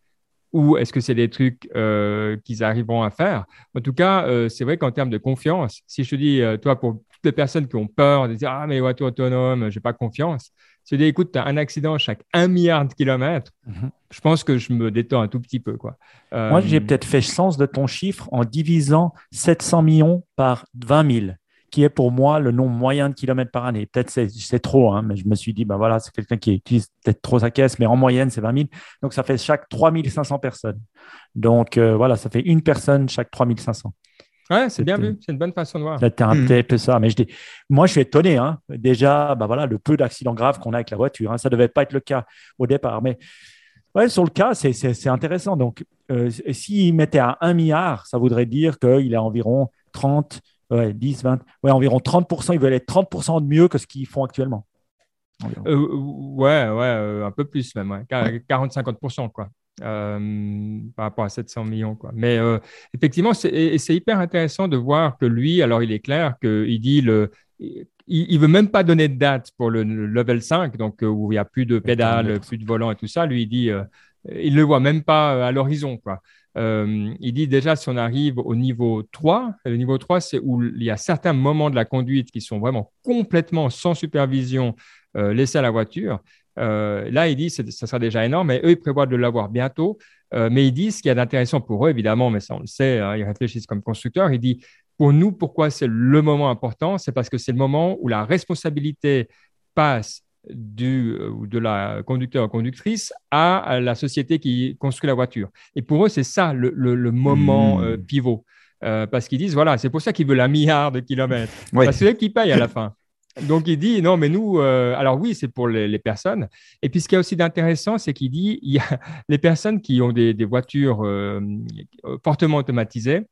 Ou est-ce que c'est des trucs euh, qu'ils arriveront à faire? En tout cas, euh, c'est vrai qu'en termes de confiance, si je te dis, euh, toi, pour toutes les personnes qui ont peur de dire Ah, mais voiture autonome, j'ai pas confiance, tu dis Écoute, tu as un accident chaque un milliard de kilomètres, mhm. je pense que je me détends un tout petit peu. Quoi. Moi, j'ai peut-être fait sens de ton chiffre en divisant 700 millions par 20 000 qui est pour moi le nombre moyen de kilomètres par année. Peut-être c'est trop, hein, mais je me suis dit, ben voilà, c'est quelqu'un qui utilise peut-être trop sa caisse, mais en moyenne, c'est 20 000. Donc, ça fait chaque 3500 personnes. Donc, euh, voilà, ça fait une personne chaque 3500. Ouais, c'est bien vu, c'est une bonne façon de voir. C'était un hmm. peu ça. Mais je dis, moi, je suis étonné. Hein. Déjà, ben voilà, le peu d'accidents graves qu'on a avec la voiture, hein, ça ne devait pas être le cas au départ. Mais ouais, sur le cas, c'est intéressant. Donc, euh, s'il mettait à 1 milliard, ça voudrait dire qu'il a environ 30 Ouais, 10, 20, ouais, environ 30%. Ils veulent être 30% de mieux que ce qu'ils font actuellement. Euh, ouais, ouais, euh, un peu plus même, 40-50%, quoi. Euh, par rapport à 700 millions. Quoi. Mais effectivement, c'est hyper intéressant de voir que lui, alors il est clair qu'il dit le, il ne veut même pas donner de date pour le, level 5, donc où il n'y a plus de pédales, plus de volant et tout ça. Lui, il dit, il ne le voit même pas à l'horizon. quoi. Euh, il dit déjà si on arrive au niveau 3, le niveau 3, c'est où il y a certains moments de la conduite qui sont vraiment complètement sans supervision euh, laissés à la voiture. Là, ils disent que ça sera déjà énorme, mais eux, ils prévoient de l'avoir bientôt. mais ils disent ce qu'il y a d'intéressant pour eux, évidemment, mais ça, on le sait, hein, ils réfléchissent comme constructeurs. Ils disent pour nous, pourquoi c'est le moment important? C'est parce que c'est le moment où la responsabilité passe du, ou de la conducteur ou conductrice à la société qui construit la voiture. Et pour eux, c'est ça le, moment hmm. pivot. parce qu'ils disent, voilà, c'est pour ça qu'ils veulent un milliard de kilomètres. Parce que c'est eux qui payent à la fin. Donc, il dit, non, mais nous, euh, alors oui, c'est pour les, personnes. Et puis, ce qui est aussi d'intéressant, c'est qu'il dit, il y a les personnes qui ont des, voitures euh, fortement automatisées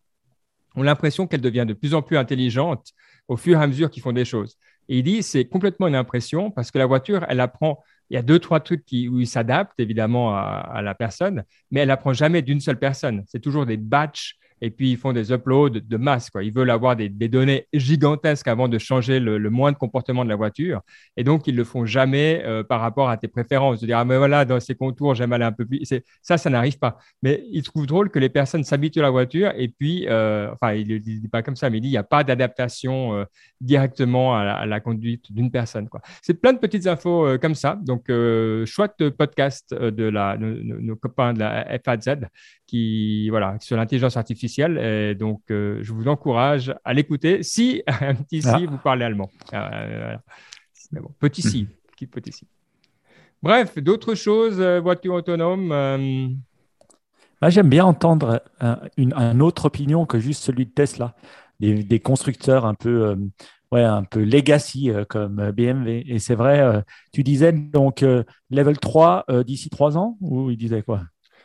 ont l'impression qu'elles deviennent de plus en plus intelligentes au fur et à mesure qu'ils font des choses. Et il dit, c'est complètement une impression parce que la voiture, elle apprend, il y a deux, trois trucs qui, où il s'adapte évidemment à, à, la personne, mais elle apprend jamais d'une seule personne. C'est toujours des batchs et puis ils font des uploads de masse. Quoi. Ils veulent avoir des, données gigantesques avant de changer le, le, moindre comportement de la voiture. Et donc, ils ne le font jamais euh, par rapport à tes préférences. De dire, ah, mais voilà, dans ces contours, j'aime aller un peu plus. Ça, ça n'arrive pas. Mais ils trouvent drôle que les personnes s'habituent à la voiture et puis, euh, enfin, il ne dit pas comme ça, mais il dit, il n'y a pas d'adaptation euh, directement à la, conduite d'une personne. C'est plein de petites infos comme ça. Donc, chouette podcast de, la, nos copains de la FAZ qui, voilà, sur l'intelligence artificielle. Et donc, euh, je vous encourage à l'écouter si, un petit si, ah. vous parlez allemand. Euh, mais bon, petit si, hmm. petit si. Bref, d'autres choses, euh, voiture autonome bah, J'aime bien entendre une, autre opinion que juste celui de Tesla, des, des constructeurs un peu, ouais, un peu legacy comme BMW. Et c'est vrai, tu disais donc level 3 d'ici 3 ans, ou il disait quoi?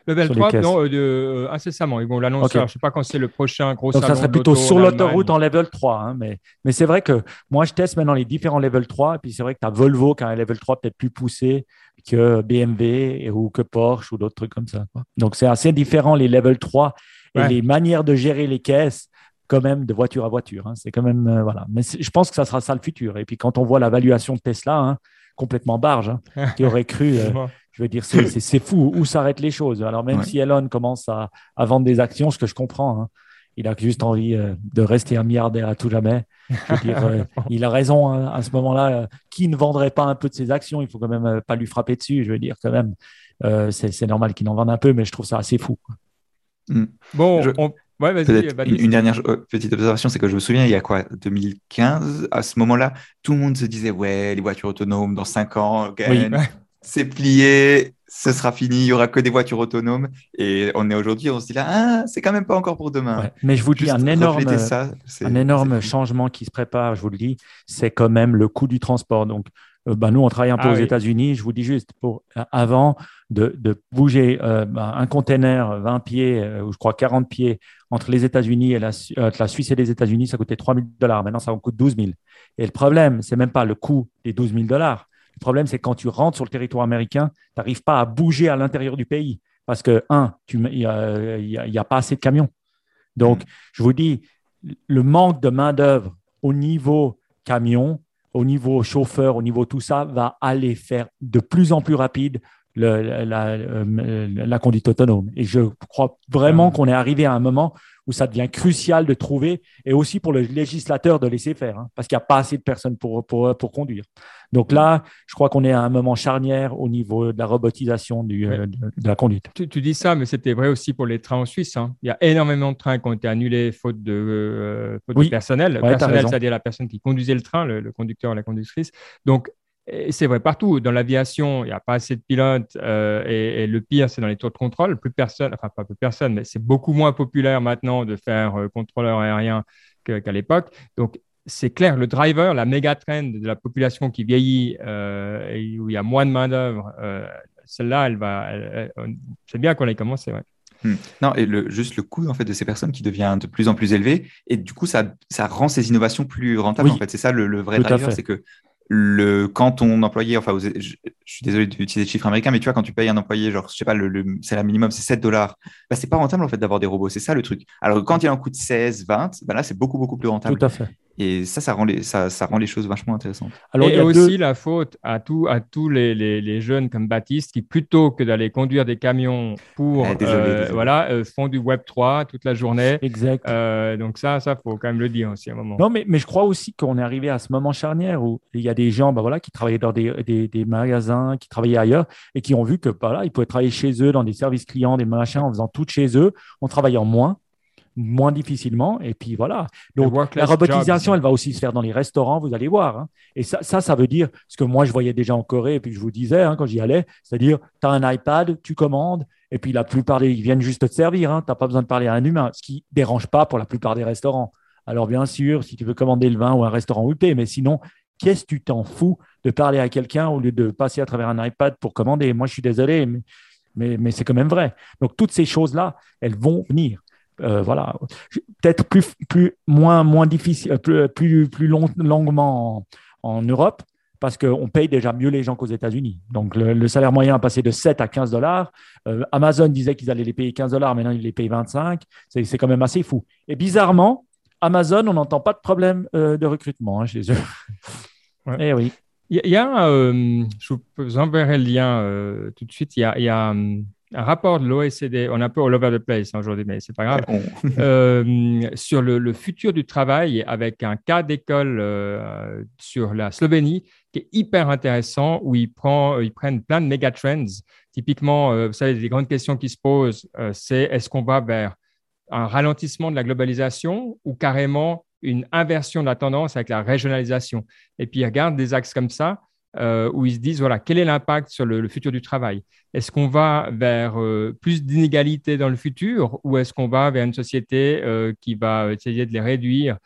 Level 3, non, euh, euh, incessamment. Ils vont l'annoncer. Je ne sais pas quand c'est le prochain gros Donc, ça serait plutôt sur l'autoroute en level 3. Hein, mais mais c'est vrai que moi, je teste maintenant les différents level 3. Et puis, c'est vrai que tu as Volvo qui a un level 3 peut-être plus poussé que BMW ou que Porsche ou d'autres trucs comme ça. Donc, c'est assez différent les level 3 et les manières de gérer les caisses quand même de voiture à voiture. Hein. C'est quand même euh, voilà. Mais je pense que ça sera ça le futur. Et puis quand on voit la valuation de Tesla, hein, complètement barge, qui aurait cru je veux dire, c'est fou où s'arrêtent les choses. Alors, même si Elon commence à, vendre des actions, ce que je comprends, hein, il a juste envie euh, de rester un milliardaire à tout jamais. Euh, il a raison hein, à ce moment-là. Euh, qui ne vendrait pas un peu de ses actions? Il faut quand même pas lui frapper dessus. Je veux dire, quand même, c'est normal qu'il en vende un peu, mais je trouve ça assez fou. Mm. Bon, une, dernière petite observation, c'est que je me souviens, il y a quoi, 2015, à ce moment-là, tout le monde se disait, ouais, les voitures autonomes dans 5 ans, c'est plié, ce sera fini, il y aura que des voitures autonomes. Et on est aujourd'hui, on se dit là, ah, c'est quand même pas encore pour demain. mais je vous dis, un énorme, un énorme changement qui se prépare, je vous le dis, c'est quand même le coût du transport. Donc, euh, bah, nous, on travaille un peu ah aux États-Unis. Je vous dis juste, pour, euh, avant de, de bouger euh, bah, un container 20 pieds, ou je crois 40 pieds, entre les États-Unis et la, la, Suisse et les États-Unis, ça coûtait 3 000 dollars. Maintenant, ça en coûte 12 000. Et le problème, c'est même pas le coût des 12 000 dollars le problème, c'est que quand tu rentres sur le territoire américain, tu n'arrives pas à bouger à l'intérieur du pays parce que, un, il n'y a, pas assez de camions. Donc, mm. je vous dis, le manque de main-d'œuvre au niveau camion, au niveau chauffeur, au niveau tout ça, va aller faire de plus en plus rapide la, la, conduite autonome. Et je crois vraiment qu'on est arrivé à un moment où ça devient crucial de trouver, et aussi pour le législateur de laisser faire, hein, parce qu'il n'y a pas assez de personnes pour, pour, pour conduire. Donc là, je crois qu'on est à un moment charnière au niveau de la robotisation du, euh, de, la conduite. Tu, dis ça, mais c'était vrai aussi pour les trains en Suisse. Hein. Il y a énormément de trains qui ont été annulés faute de, euh, personnel. personnel, c'est-à-dire la personne qui conduisait le train, le, le conducteur, la conductrice. Donc, c'est vrai partout. Dans l'aviation, il n'y a pas assez de pilotes. Euh, et, le pire, c'est dans les tours de contrôle. Plus personne, enfin pas plus personne, mais c'est beaucoup moins populaire maintenant de faire euh, contrôleur aérien qu'à l'époque. Donc, c'est clair, le driver, la méga trend de la population qui vieillit euh, et où il y a moins de main-d'œuvre, celle-là, elle va. c'est bien qu'on ait commencé. Hmm. Non, et le, juste le coût en fait de ces personnes qui devient de plus en plus élevé, et du coup ça, ça rend ces innovations plus rentables. En fait, c'est ça le, le vrai driver, c'est que le, quand ton employé, enfin, je, suis désolé d'utiliser des chiffres américains, mais tu vois, quand tu payes un employé, genre, je sais pas, le, le salaire minimum, c'est 7 dollars, bah, c'est pas rentable, en fait, d'avoir des robots. C'est ça, le truc. Alors, quand il en coûte 16, 20, bah, là, c'est beaucoup, beaucoup plus rentable. Tout à fait. Et ça, ça rend, les, ça, ça rend les choses vachement intéressantes. Alors, et il y a aussi la faute à, tout, à tous les, les, les, jeunes comme Baptiste qui, plutôt que d'aller conduire des camions pour, euh, voilà, euh, font du Web 3 toute la journée. Exact. Euh, donc ça, ça faut quand même le dire aussi à un moment. Non, mais, mais je crois aussi qu'on est arrivé à ce moment charnière où il y a des gens, ben voilà, qui travaillaient dans des, des, des, magasins, qui travaillaient ailleurs et qui ont vu que, voilà, ils pouvaient travailler chez eux dans des services clients, des machins, en faisant tout chez eux, en travaillant moins moins difficilement. Et puis voilà. Donc la robotisation, elle va aussi se faire dans les restaurants, vous allez voir. Hein. Et ça, ça, ça veut dire ce que moi je voyais déjà en Corée et puis je vous disais hein, quand j'y allais, c'est-à-dire tu as un iPad, tu commandes et puis la plupart des ils viennent juste te servir. Hein. Tu n'as pas besoin de parler à un humain, ce qui dérange pas pour la plupart des restaurants. Alors bien sûr, si tu veux commander le vin ou un restaurant UP, mais sinon, qu'est-ce que tu t'en fous de parler à quelqu'un au lieu de passer à travers un iPad pour commander? Moi, je suis désolé, mais, mais, mais c'est quand même vrai. Donc toutes ces choses-là, elles vont venir. Euh, voilà, peut-être plus, plus, moins, moins difficile, plus, plus, plus longuement en, Europe, parce qu'on paye déjà mieux les gens qu'aux États-Unis. Donc, le, salaire moyen a passé de 7 à 15 dollars. Euh, Amazon disait qu'ils allaient les payer 15 dollars, maintenant ils les payent 25. C'est quand même assez fou. Et bizarrement, Amazon, on n'entend pas de problème euh, de recrutement hein, chez eux. Eh oui. Il y, a, je vous enverrai le lien tout de suite, il y a, il y a un rapport de l'OECD, on est un peu all over the place hein, aujourd'hui, mais c'est pas grave, euh, sur le, futur du travail avec un cas d'école euh, sur la Slovénie qui est hyper intéressant où ils, prend, ils prennent plein de megatrends. Typiquement, euh, vous savez, les grandes questions qui se posent, c'est est-ce qu'on va vers un ralentissement de la globalisation ou carrément une inversion de la tendance avec la régionalisation? Et puis, ils regardent des axes comme ça euh, où ils se disent, voilà, quel est l'impact sur le, futur du travail? Est-ce qu'on va vers euh, plus d'inégalités dans le futur ou est-ce qu'on va vers une société euh, qui va essayer de les réduire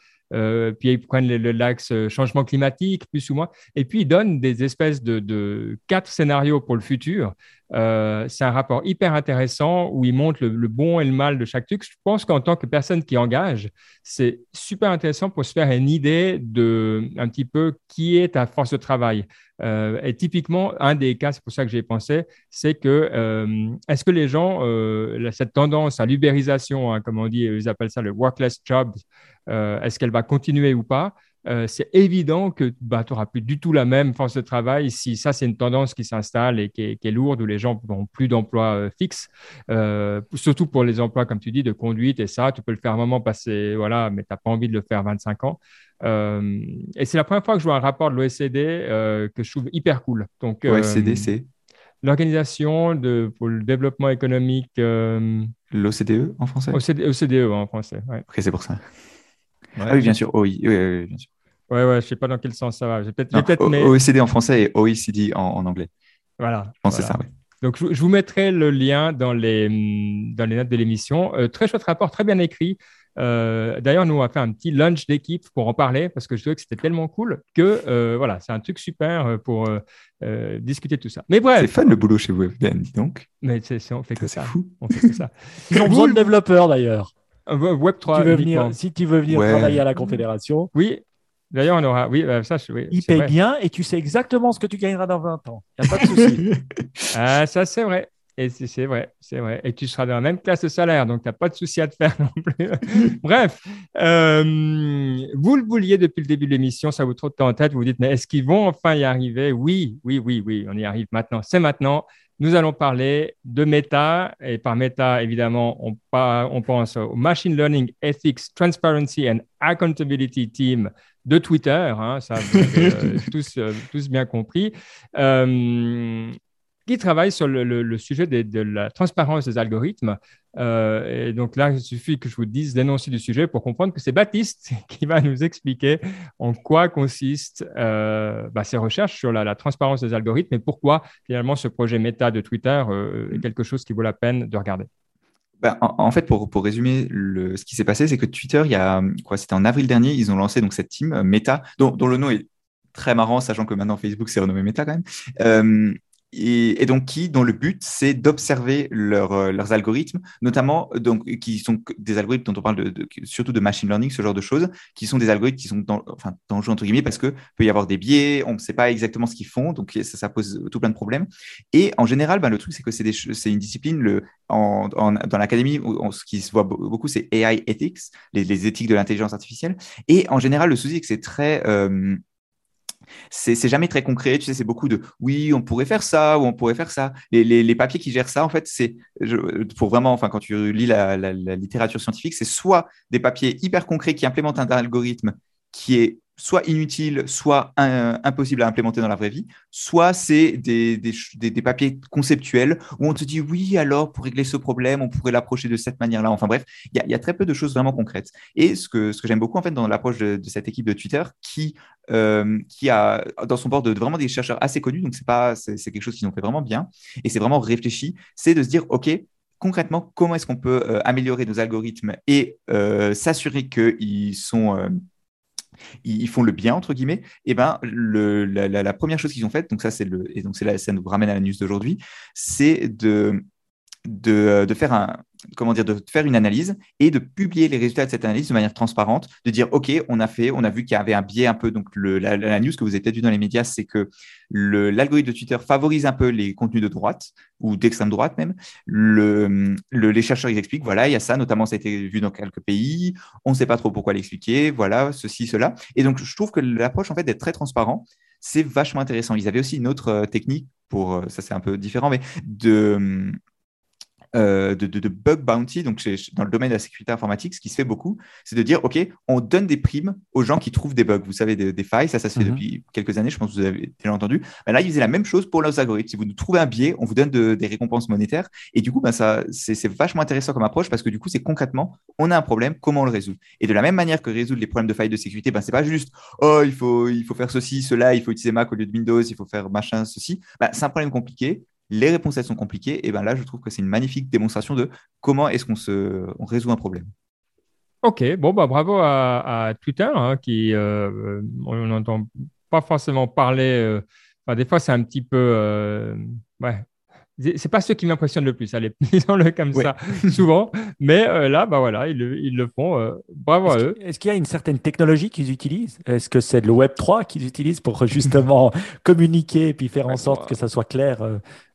puis ils prennent l'axe changement climatique, plus ou moins? Et puis ils donnent des espèces de, quatre scénarios pour le futur. C'est un rapport hyper intéressant où ils montrent le, bon et le mal de chaque truc. Je pense qu'en tant que personne qui engage, c'est super intéressant pour se faire une idée de un petit peu qui est ta force de travail. Euh, et typiquement, un des cas, c'est pour ça que j'ai pensé, c'est que euh, est-ce que les gens, euh, cette tendance à l'ubérisation, hein, comme on dit, ils appellent ça le workless job, est-ce qu'elle va continuer ou pas? C'est évident que bah, tu n'auras plus du tout la même force de travail si ça, c'est une tendance qui s'installe et qui est, lourde, où les gens n'ont plus d'emploi fixe, surtout pour les emplois, comme tu dis, de conduite et ça, tu peux le faire un moment passer, voilà, mais tu n'as pas envie de le faire 25 ans. Euh, et c'est la première fois que je vois un rapport de l'OSCD euh, que je trouve hyper cool. Donc, L'OSCD, euh, c'est? L'Organisation de, pour le développement économique. L'OCDE en français? OCDE en français. Ouais. Ok, c'est pour ça. ah oui, bien sûr. Oui, oui, bien sûr. Ouais, ouais, je sais pas dans quel sens ça va. Peut-être, mais... OECD en français et OECD en, anglais. Voilà. Je pense c'est ça, oui. Donc, je, vous mettrai le lien dans les, dans les notes de l'émission. très chouette rapport, très bien écrit. Euh, d'ailleurs, nous, on a fait un petit lunch d'équipe pour en parler parce que je trouvais que c'était tellement cool que euh, voilà, c'est un truc super euh, pour discuter de tout ça. Mais bref. C'est fun le boulot chez vous, dis donc. Mais c'est, on fait que ça. Fou. On fait que ça. Ils ont besoin de développeurs d'ailleurs. Web 3. Tu veux venir, si tu veux venir travailler à la Confédération. Oui. D'ailleurs, on aura. Oui, ça, oui, Il paye bien et tu sais exactement ce que tu gagneras dans 20 ans. Il n'y a pas de souci. ah, ça, c'est vrai. Et c'est vrai, c'est vrai. Et tu seras dans la même classe de salaire, donc tu n'as pas de souci à te faire non plus. Bref, euh, vous le vouliez depuis le début de l'émission, ça vous trotte en tête, vous vous dites, mais est-ce qu'ils vont enfin y arriver? Oui, oui, oui, oui, on y arrive maintenant. C'est maintenant. Nous allons parler de Meta, et par Meta, évidemment, on, on pense au Machine Learning Ethics, Transparency and Accountability Team de Twitter, hein, ça vous avez euh, tous, euh, tous bien compris qui travaille sur le, sujet de la transparence des algorithmes. Euh, et donc là, il suffit que je vous dise l'énoncé du sujet pour comprendre que c'est Baptiste qui va nous expliquer en quoi consistent euh, bah, ces recherches sur la, transparence des algorithmes et pourquoi finalement ce projet méta de Twitter euh, est quelque chose qui vaut la peine de regarder. Ben, en, fait, pour, résumer, ce qui s'est passé, c'est que Twitter, il y a quoi C'était en avril dernier, ils ont lancé donc cette team Meta, dont, dont, le nom est très marrant, sachant que maintenant Facebook s'est renommé Meta quand même et, donc qui, dont le but, c'est d'observer euh, leurs algorithmes, notamment donc, qui sont des algorithmes dont on parle de, surtout de machine learning, ce genre de choses, qui sont des algorithmes qui sont dans, enfin, dangereux entre guillemets parce que peut y avoir des biais, on ne sait pas exactement ce qu'ils font, donc ça, pose tout plein de problèmes. Et en général, ben, le truc, c'est que c'est une discipline le, en, dans l'académie, ce qui se voit beaucoup, c'est AI ethics, les, éthiques de l'intelligence artificielle. Et en général, le souci, c'est que c'est très euh, c'est jamais très concret. Tu sais, c'est beaucoup de oui, on pourrait faire ça ou on pourrait faire ça. Les, papiers qui gèrent ça, en fait, c'est pour vraiment, enfin, quand tu lis la, la littérature scientifique, c'est soit des papiers hyper concrets qui implémentent un algorithme qui est soit inutile, soit impossible à implémenter dans la vraie vie, soit c'est des, papiers conceptuels où on te dit oui, alors pour régler ce problème, on pourrait l'approcher de cette manière-là. Enfin bref, il y, a très peu de choses vraiment concrètes. Et ce que, j'aime beaucoup en fait dans l'approche de, cette équipe de Twitter qui, euh, qui a dans son board de, vraiment des chercheurs assez connus, donc c'est pas c'est quelque chose qu'ils ont fait vraiment bien et c'est vraiment réfléchi, c'est de se dire ok, concrètement, comment est-ce qu'on peut euh, améliorer nos algorithmes et euh, s'assurer qu'ils sont ils, font le bien entre guillemets, et eh ben la, première chose qu'ils ont faite, donc ça c'est le et donc c'est là ça nous ramène à la news d'aujourd'hui, c'est de faire un comment dire, de faire une analyse et de publier les résultats de cette analyse de manière transparente, de dire OK, on a fait, on a vu qu'il y avait un biais un peu. Donc la, news que vous avez peut-être vu dans les médias, c'est que l'algorithme de Twitter favorise un peu les contenus de droite ou d'extrême droite même. Le, les chercheurs ils expliquent voilà, il y a ça, notamment ça a été vu dans quelques pays. On ne sait pas trop pourquoi l'expliquer. Voilà, ceci, cela. Et donc je trouve que l'approche en fait d'être très transparent, c'est vachement intéressant. Ils avaient aussi une autre euh, technique pour, euh, ça c'est un peu différent, mais de euh, de, de, bug bounty, donc dans le domaine de la sécurité informatique, ce qui se fait beaucoup, c'est de dire, OK, on donne des primes aux gens qui trouvent des bugs. Vous savez, des, failles, ça, ça se fait mhm. depuis quelques années, je pense que vous avez déjà entendu. Ben là, ils faisaient la même chose pour leurs algorithmes. Si vous nous trouvez un biais, on vous donne des récompenses monétaires. Et du coup, ben ça, c'est vachement intéressant comme approche parce que du coup, c'est concrètement, on a un problème, comment on le résout? Et de la même manière que résoudre les problèmes de failles de sécurité, ben, c'est pas juste, oh, il faut, il faut faire ceci, cela, il faut utiliser Mac au lieu de Windows, il faut faire machin, ceci. Ben, c'est un problème compliqué les réponses elles sont compliquées, et ben là je trouve que c'est une magnifique démonstration de comment est-ce qu'on se on résout un problème. Ok, bon bah bravo à, Twitter hein, qui euh, on n'entend pas forcément parler. Euh, enfin, des fois c'est un petit peu euh, ouais, c'est pas ceux qui m'impressionnent le plus, allez, disons-le comme ça, souvent. Mais euh, là, bah voilà, ils le, font. Euh, bravo à eux. Est-ce qu'il y a une certaine technologie qu'ils utilisent? Est-ce que c'est le Web 3 qu'ils utilisent pour justement communiquer et puis faire en sorte que ça soit clair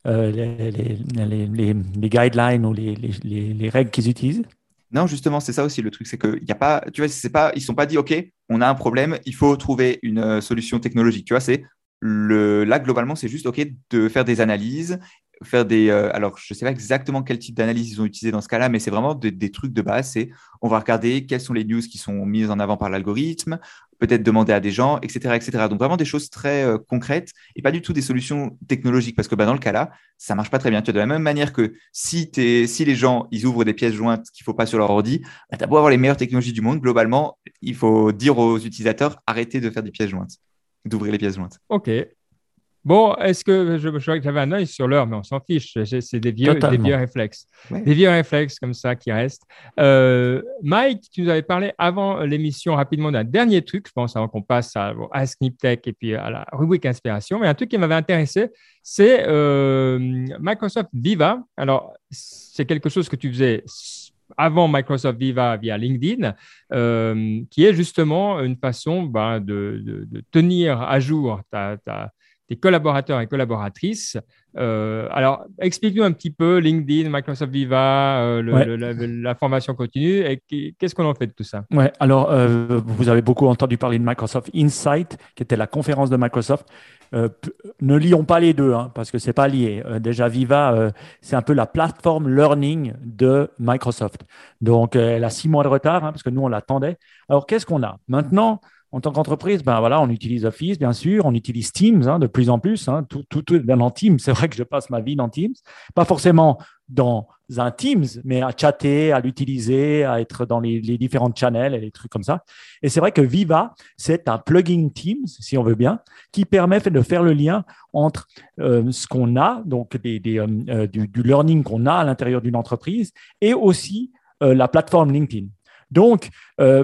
euh, les, guidelines ou les, règles qu'ils utilisent non, justement, c'est ça aussi le truc, c'est qu'il n'y a pas, tu vois, c'est pas, ils sont pas dit, ok, on a un problème, il faut trouver une solution technologique. Tu vois, c'est le, là, globalement, c'est juste OK de faire des analyses faire des. Euh, alors, je ne sais pas exactement quel type d'analyse ils ont utilisé dans ce cas-là, mais c'est vraiment des trucs de base. C'est on va regarder quelles sont les news qui sont mises en avant par l'algorithme, peut-être demander à des gens, etc., etc. Donc vraiment des choses très euh, concrètes et pas du tout des solutions technologiques, parce que bah, dans le cas-là, ça marche pas très bien. De la même manière que si, si les gens ils ouvrent des pièces jointes qu'il faut pas sur leur ordi, bah, tu as beau avoir les meilleures technologies du monde, globalement, il faut dire aux utilisateurs arrêtez de faire des pièces jointes, d'ouvrir les pièces jointes. Ok, Bon, est-ce que je, je que j'avais un œil sur l'heure, mais on s'en fiche. C'est des vieux, des vieux réflexes. Des vieux réflexes comme ça qui restent. Euh, Mike, tu nous avais parlé avant l'émission rapidement d'un dernier truc, je pense, avant qu'on passe à, à Tech et puis à la rubrique Inspiration. Mais un truc qui m'avait intéressé, c'est euh, Microsoft Viva. Alors, c'est quelque chose que tu faisais avant Microsoft Viva via LinkedIn, euh, qui est justement une façon ben, de, de, tenir à jour ta, ta, des collaborateurs et collaboratrices. Euh, alors, explique-nous un petit peu LinkedIn, Microsoft Viva, euh, la, formation continue, et qu'est-ce qu'on en fait de tout ça? Ouais, alors, euh, vous avez beaucoup entendu parler de Microsoft Insight, qui était la conférence de Microsoft. ne lions pas les deux, hein, parce que c'est pas lié. déjà, Viva, c'est un peu la plateforme learning de Microsoft. Donc, elle a six mois de retard, hein, parce que nous, on l'attendait. Alors, qu'est-ce qu'on a? Maintenant, en tant qu'entreprise, ben voilà, on utilise Office, bien sûr, on utilise Teams hein, de plus en plus. Hein, tout, tout, tout dans Teams, c'est vrai que je passe ma vie dans Teams. Pas forcément dans un Teams, mais à chatter, à l'utiliser, à être dans les, différentes channels et les trucs comme ça. Et c'est vrai que Viva, c'est un plugin Teams, si on veut bien, qui permet de faire le lien entre euh, ce qu'on a, donc des, euh, euh, du, du, learning qu'on a à l'intérieur d'une entreprise, et aussi la plateforme LinkedIn. Donc,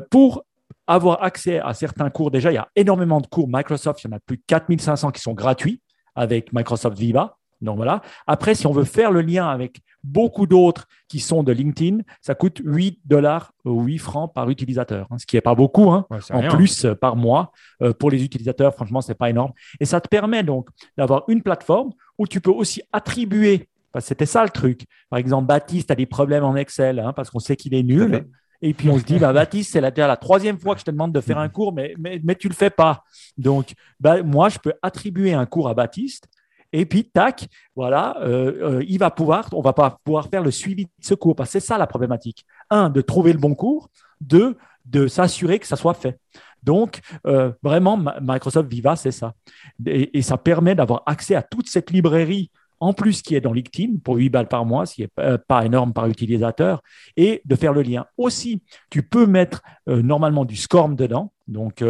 pour avoir accès à certains cours. Déjà, il y a énormément de cours Microsoft. Il y en a plus de 4500 qui sont gratuits avec Microsoft Viva. Donc voilà. Après, si on veut faire le lien avec beaucoup d'autres qui sont de LinkedIn, ça coûte 8 dollars ou 8 francs par utilisateur, hein, ce qui n'est pas beaucoup hein, en plus euh, par mois. Euh, pour les utilisateurs, franchement, ce n'est pas énorme. Et ça te permet donc d'avoir une plateforme où tu peux aussi attribuer, c'était ça le truc. Par exemple, Baptiste a des problèmes en Excel hein, parce qu'on sait qu'il est nul. Et puis on se dit, bah, Baptiste, c'est la, la, troisième fois que je te demande de faire un cours, mais, mais, tu ne le fais pas. Donc, bah, moi, je peux attribuer un cours à Baptiste et puis, tac, voilà, euh, euh, il va pouvoir, on va pas pouvoir faire le suivi de ce cours. Parce c'est ça la problématique. Un, de trouver le bon cours. Deux, de s'assurer que ça soit fait. Donc, euh, vraiment, Microsoft Viva, c'est ça. Et, ça permet d'avoir accès à toute cette librairie en plus qui est dans LinkedIn pour 8 balles par mois, ce qui n'est pas énorme par utilisateur, et de faire le lien. Aussi, tu peux mettre normalement du SCORM dedans. Donc,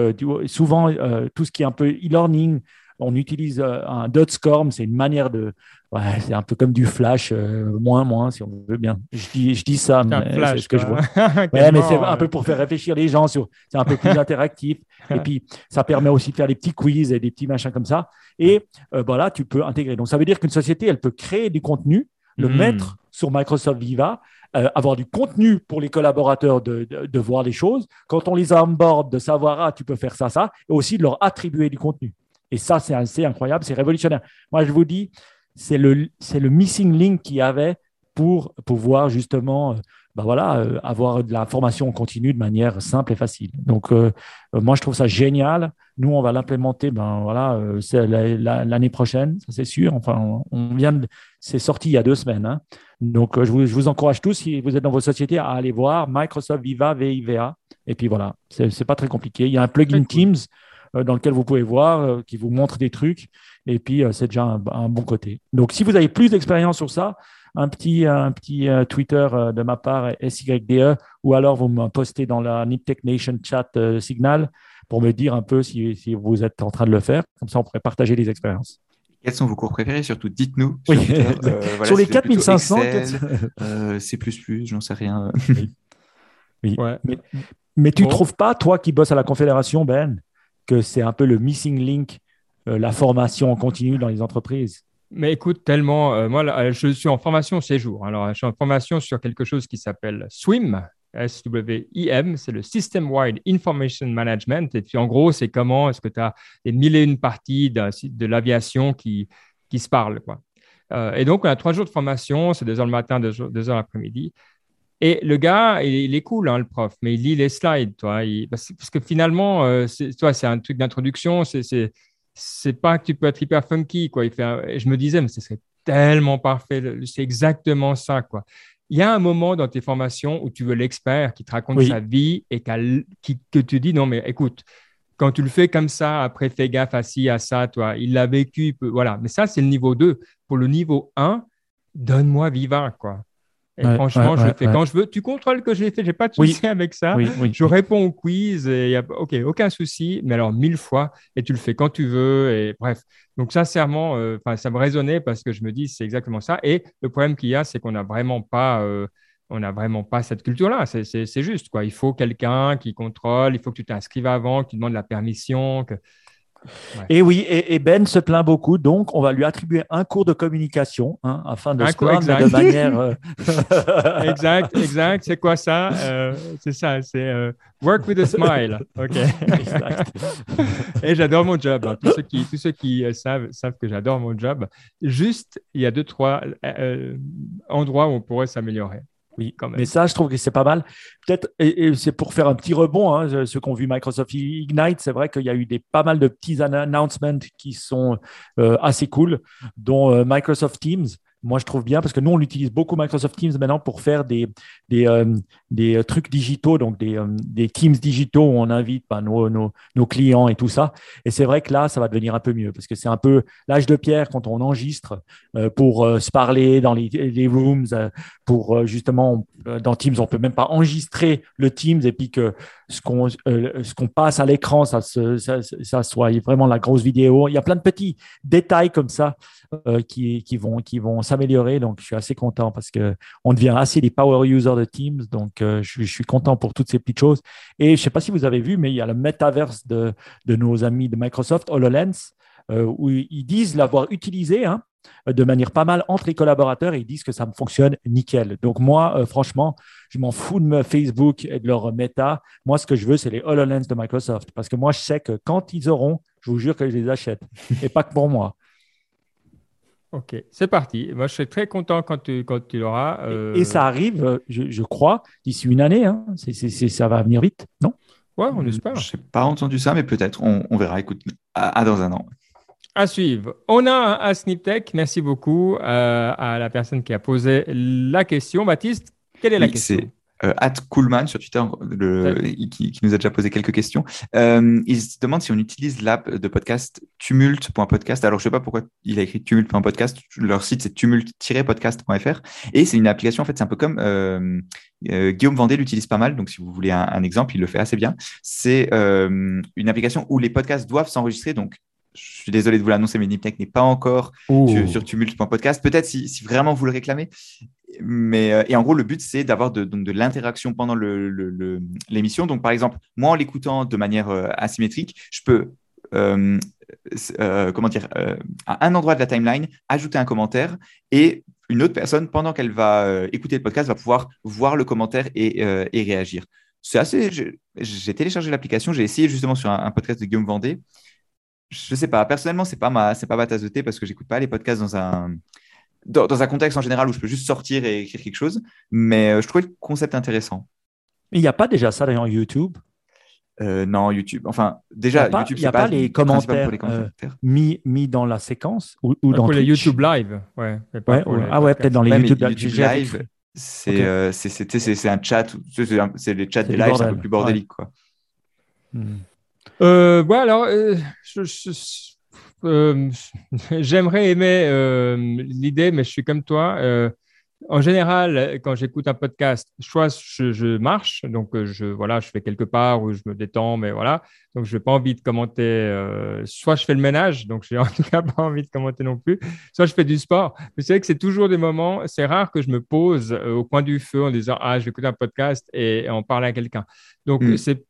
souvent, tout ce qui est un peu e-learning, on utilise euh, un .scorm, c'est une manière de, ouais, c'est un peu comme du flash, euh, moins, moins, si on veut bien. Je dis, je dis ça, mais c'est ce que je vois. ouais, mais c'est un peu pour faire réfléchir les gens sur, c'est un peu plus interactif. Et puis, ça permet aussi de faire des petits quiz et des petits machins comme ça. Et euh, voilà, tu peux intégrer. Donc, ça veut dire qu'une société, elle peut créer du contenu, le hmm. mettre sur Microsoft Viva, avoir du contenu pour les collaborateurs de, de, voir les choses. Quand on les onboard, de savoir, ah, tu peux faire ça, ça, et aussi de leur attribuer du contenu. Et ça, c'est assez incroyable, c'est révolutionnaire. Moi, je vous dis, c'est le, c'est le missing link qu'il y avait pour pouvoir justement ben voilà, euh, avoir de la formation continue de manière simple et facile. Donc, euh, moi, je trouve ça génial. Nous, on va l'implémenter ben, voilà, l'année prochaine, ça c'est sûr. Enfin, on, vient c'est sorti il y a deux semaines. Hein. Donc, je vous, je, vous, encourage tous, si vous êtes dans vos sociétés, à aller voir Microsoft Viva, VIVA. Et puis voilà, c'est, c'est pas très compliqué. Il y a un plugin Teams. Euh, dans lequel vous pouvez voir, euh, qui vous montre des trucs. Et puis, euh, c'est déjà un, bon côté. Donc, si vous avez plus d'expérience sur ça, un petit, un petit Twitter de ma part, SYDE, ou alors vous me postez dans la Niptech Nation chat Signal pour me dire un peu si, si, vous êtes en train de le faire. Comme ça, on pourrait partager les expériences. Quels sont vos cours préférés? Surtout, dites-nous. Sur, les 4500, c'est plus, j'en sais rien. oui. Mais, mais, tu ne trouves pas, toi qui bosses à la Confédération, Ben, que c'est un peu le missing link, euh, la formation en continu dans les entreprises mais écoute, tellement, euh, moi, je suis en formation ces jours. Alors, je suis en formation sur quelque chose qui s'appelle SWIM, S-W-I-M, c'est le System Wide Information Management. Et puis, en gros, c'est comment est-ce que tu as des mille et une parties de, l'aviation qui, qui se parlent. Quoi. Euh, et donc, on a trois jours de formation, c'est deux heures le matin, deux, heures l'après-midi. Et le gars, il, est cool, hein, le prof, mais il lit les slides, toi. parce, que finalement, euh, toi, c'est un truc d'introduction, c'est, pas que tu peux être hyper funky, quoi. Il fait je me disais, mais ce serait tellement parfait, c'est exactement ça, quoi. Il y a un moment dans tes formations où tu veux l'expert qui te raconte sa vie et qui, que tu dis, non, mais écoute, quand tu le fais comme ça, après, fais gaffe à ci, à ça, toi. Il l'a vécu, voilà. Mais ça, c'est le niveau 2. Pour le niveau 1, donne-moi vivant, quoi. Et franchement, je le fais quand je veux. Tu contrôles que je l'ai fait, j'ai pas de souci avec ça. je réponds au quiz et y a ok, aucun souci. Mais alors mille fois et tu le fais quand tu veux et bref. Donc sincèrement, euh, ça me résonnait parce que je me dis c'est exactement ça. Et le problème qu'il y a, c'est qu'on n'a vraiment pas euh, on n'a vraiment pas cette culture-là. C'est juste quoi. Il faut quelqu'un qui contrôle. Il faut que tu t'inscrives avant, que tu demandes la permission. Que... Et oui, et, Ben se plaint beaucoup, donc on va lui attribuer un cours de communication hein, afin de se plaindre de manière. Euh, exact, exact. C'est quoi ça? Euh, C'est ça, c'est euh, work with a smile. Ok. et j'adore mon job. Hein. Tous ceux qui, tous ceux qui savent, savent que j'adore mon job. Juste, il y a deux, trois endroits où on pourrait s'améliorer. Oui, quand même. Mais ça, je trouve que c'est pas mal. Peut-être, et, c'est pour faire un petit rebond, hein, ceux qui ont vu Microsoft Ignite, c'est vrai qu'il y a eu des, pas mal de petits announcements qui sont euh, assez cool, dont euh, Microsoft Teams moi, je trouve bien parce que nous, on utilise beaucoup Microsoft Teams maintenant pour faire des, des, euh, des euh, trucs digitaux, donc des, euh, des, Teams digitaux où on invite bah, nos, nos, nos, clients et tout ça. Et c'est vrai que là, ça va devenir un peu mieux parce que c'est un peu l'âge de pierre quand on enregistre pour se parler dans les, les rooms, pour justement, dans Teams, on peut même pas enregistrer le Teams et puis que ce qu'on ce qu'on passe à l'écran, ça, ça, soit vraiment la grosse vidéo. Il y a plein de petits détails comme ça qui, qui vont, qui vont s'améliorer. Donc, je suis assez content parce que on devient assez des power users de Teams. Donc, euh, je, suis content pour toutes ces petites choses. Et je ne sais pas si vous avez vu, mais il y a le metaverse de, de nos amis de Microsoft, HoloLens, euh, où ils disent l'avoir utilisé. Hein. De manière pas mal entre les collaborateurs et ils disent que ça me fonctionne nickel. Donc moi, franchement, je m'en fous de Facebook et de leur méta. Moi, ce que je veux, c'est les HoloLens de Microsoft. Parce que moi, je sais que quand ils auront, je vous jure que je les achète. et pas que pour moi. Ok, c'est parti. Moi, je serai très content quand tu, quand tu l'auras. Et, ça arrive, euh, je, crois, d'ici une année. Hein. ça va venir vite, non? Ouais, on espère. Je n'ai pas entendu ça, mais peut-être. On, verra. Écoute, à, dans un an. À suivre. On a un SnipTech. Merci beaucoup euh, à la personne qui a posé la question. Baptiste, quelle est la question? euh, at Coolman sur Twitter, qui, nous a déjà posé quelques questions. Euh, il se demande si on utilise l'app de podcast tumult.podcast. Alors, je ne sais pas pourquoi il a écrit tumult.podcast. Leur site, c'est tumult-podcast.fr. Et c'est une application, en fait, c'est un peu comme euh, Guillaume Vendée l'utilise pas mal. Donc, si vous voulez un, exemple, il le fait assez bien. C'est une application où les podcasts doivent s'enregistrer. Donc, je suis désolé de vous l'annoncer, mais Niptech n'est pas encore sur, tumult.podcast. Peut-être si, si, vraiment vous le réclamez mais, euh, et en gros, le but, c'est d'avoir de, de l'interaction pendant l'émission. donc, par exemple, moi, en l'écoutant de manière euh, asymétrique, je peux, euh, comment dire, à un endroit de la timeline, ajouter un commentaire et une autre personne, pendant qu'elle va écouter le podcast, va pouvoir voir le commentaire et, et réagir. C'est assez. J'ai téléchargé l'application, j'ai essayé justement sur un, podcast de Guillaume Vendée. Je sais pas, personnellement, c'est pas ma, c'est pas ma tasse de thé parce que j'écoute pas les podcasts dans un dans, un contexte en général où je peux juste sortir et écrire quelque chose. Mais euh, je trouvais le concept intéressant. Il n'y a pas déjà ça dans YouTube? Euh, non, YouTube. Enfin, déjà, YouTube, il n'y a pas, les commentaires, euh, mis, mis dans la séquence ou, ou dans pour les YouTube Live. Ouais, ah ouais, peut-être dans les YouTube, Live. C'est un chat, c'est les chats des lives, c'est un peu plus bordélique. Quoi. Hmm. Euh, ouais, alors, je, euh, j'aimerais aimer euh, l'idée, mais je suis comme toi. Euh, en général, quand j'écoute un podcast, soit je, marche, donc je voilà, je fais quelque part où je me détends, mais voilà, donc je n'ai pas envie de commenter. soit je fais le ménage, donc j'ai en tout cas pas envie de commenter non plus. Soit je fais du sport. Mais c'est vrai que c'est toujours des moments. C'est rare que je me pose au coin du feu en disant ah je vais écouter un podcast et, en parler à quelqu'un. Donc hmm. c'est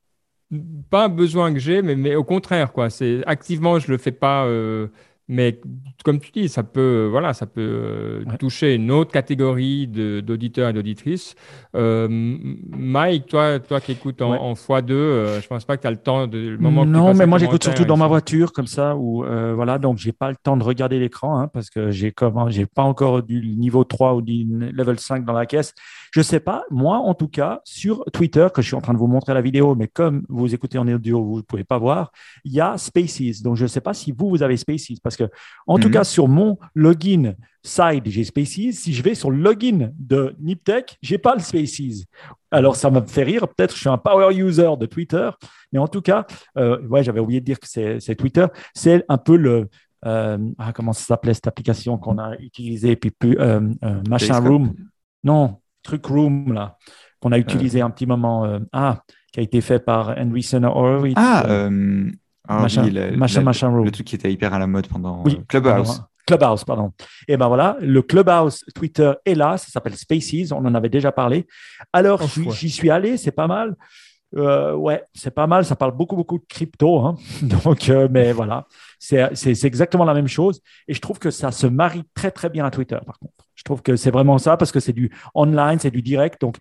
pas un besoin que j'ai, mais, mais, au contraire, quoi. C'est activement, je le fais pas. Euh, mais comme tu dis, ça peut, voilà, ça peut euh, toucher une autre catégorie d'auditeurs et d'auditrices. Euh, Mike, toi, toi qui écoutes en, x2, euh, je pense pas que tu as le temps de le moment Non, mais moi j'écoute surtout dans ma voiture comme ça, où voilà, donc j'ai pas le temps de regarder l'écran hein, parce que j'ai j'ai pas encore du niveau 3 ou du level 5 dans la caisse. Je sais pas, moi en tout cas, sur Twitter, que je suis en train de vous montrer la vidéo, mais comme vous écoutez en audio, vous ne pouvez pas voir, il y a Spaces. Donc je sais pas si vous, vous avez Spaces parce que, en tout mhm. cas, sur mon login side, j'ai Spaces. Si je vais sur le login de Niptech, j'ai pas le Spaces. Alors, ça me fait rire. Peut-être je suis un power user de Twitter, mais en tout cas, euh, ouais, j'avais oublié de dire que c'est Twitter. C'est un peu le, euh, ah, comment ça s'appelait cette application qu'on a utilisée, puis plus euh, Machin Room? Non, Truc Room, là, qu'on a utilisé un petit moment. ah, qui a été fait par Andreessen Horowitz. Ah, ah, machin, machin, le, truc qui était hyper à la mode pendant oui, Clubhouse. Clubhouse, pardon. Et ben voilà, le Clubhouse Twitter est là, ça s'appelle Spaces, on en avait déjà parlé. Alors, oh, j'y suis allé, c'est pas mal. Euh, ouais, c'est pas mal, ça parle beaucoup, beaucoup de crypto. Hein. Donc, euh, mais voilà, c'est exactement la même chose. Et je trouve que ça se marie très, très bien à Twitter, par contre. Je trouve que c'est vraiment ça parce que c'est du online, c'est du direct. Donc,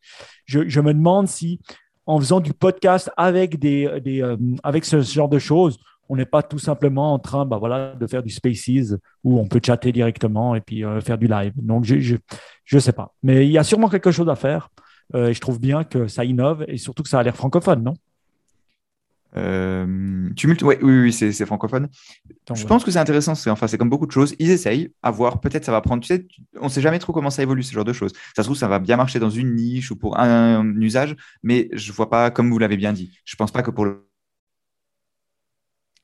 je, je, me demande si en faisant du podcast avec, des, euh, avec ce genre de choses, on n'est pas tout simplement en train bah, voilà, de faire du Spaces où on peut chatter directement et puis euh, faire du live. Donc, je ne sais pas. Mais il y a sûrement quelque chose à faire. Euh, et je trouve bien que ça innove et surtout que ça a l'air francophone, non? Euh, tumulte, oui, oui, c'est francophone. je pense que c'est intéressant. C'est enfin, c'est comme beaucoup de choses. Ils essayent à voir. Peut-être ça va prendre. Tu sais, on ne sait jamais trop comment ça évolue ce genre de choses. Ça se trouve, ça va bien marcher dans une niche ou pour un, usage, mais je vois pas, comme vous l'avez bien dit. Je pense pas que pour le.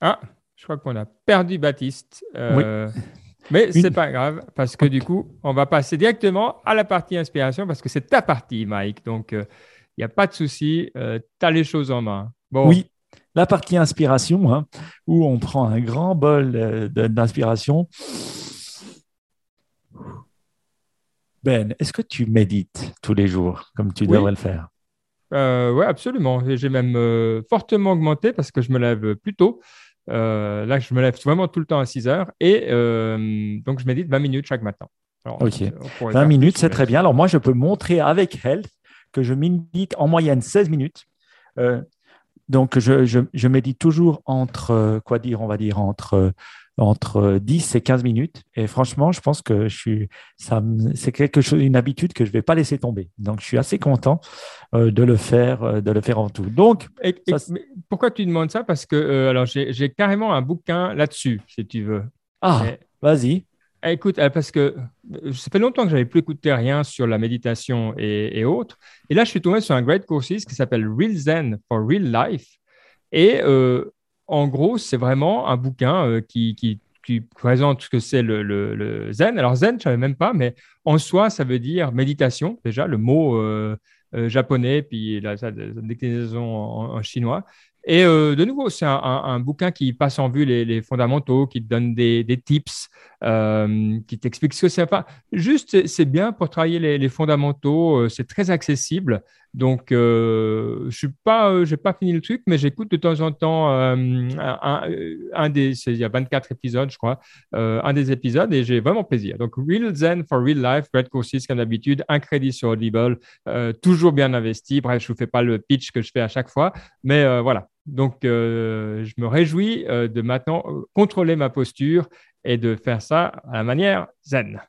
Ah, je crois qu'on a perdu Baptiste. Euh, mais c'est pas grave parce que du coup, on va passer directement à la partie inspiration parce que c'est ta partie, Mike. Donc, il euh, n'y a pas de souci. tu as les choses en main. Bon. Oui, la partie inspiration, hein, où on prend un grand bol euh, d'inspiration. Ben, est-ce que tu médites tous les jours comme tu devrais le faire? Euh, Oui, absolument. J'ai même euh, fortement augmenté parce que je me lève plus tôt. là, je me lève vraiment tout le temps à 6 heures et donc je médite 20 minutes chaque matin. ok, 20 minutes, c'est très bien. Alors moi, je peux montrer avec Health que je médite en moyenne 16 minutes. Donc, je, je, je, médite toujours entre, quoi dire, on va dire, entre entre 10 et 15 minutes. Et franchement, je pense que je suis, ça, c'est quelque chose, une habitude que je vais pas laisser tomber. Donc, je suis assez content euh, de le faire, euh, de le faire en tout. Donc, pourquoi tu demandes ça? Parce que euh, alors j'ai carrément un bouquin là-dessus, si tu veux. Ah, vas-y. Eh, écoute, parce que ça fait longtemps que j'avais plus écouté rien sur la méditation et, autres. Et là, je suis tombé sur un great course qui s'appelle Real Zen for Real Life. Et en gros, c'est vraiment un bouquin euh, qui, présente ce que c'est le, zen. Alors, zen, je ne savais même pas, mais en soi, ça veut dire méditation, déjà, le mot euh, euh, japonais, puis la, déclinaison en, chinois. Et de nouveau, c'est un, bouquin qui passe en vue les, fondamentaux, qui te donne des, tips, qui t'explique ce que c'est. Pas juste, c'est bien pour travailler les fondamentaux, c'est très accessible. Donc, euh, je suis pas, euh, j'ai pas fini le truc, mais j'écoute de temps en temps euh, un, des, il y a 24 épisodes, je crois, un des épisodes et j'ai vraiment plaisir. Donc, Real Zen for Real Life, Great Courses, comme d'habitude, un crédit sur Audible, toujours bien investi. Bref, je vous fais pas le pitch que je fais à chaque fois, mais voilà. Donc, je me réjouis de maintenant contrôler ma posture et de faire ça à la manière zen.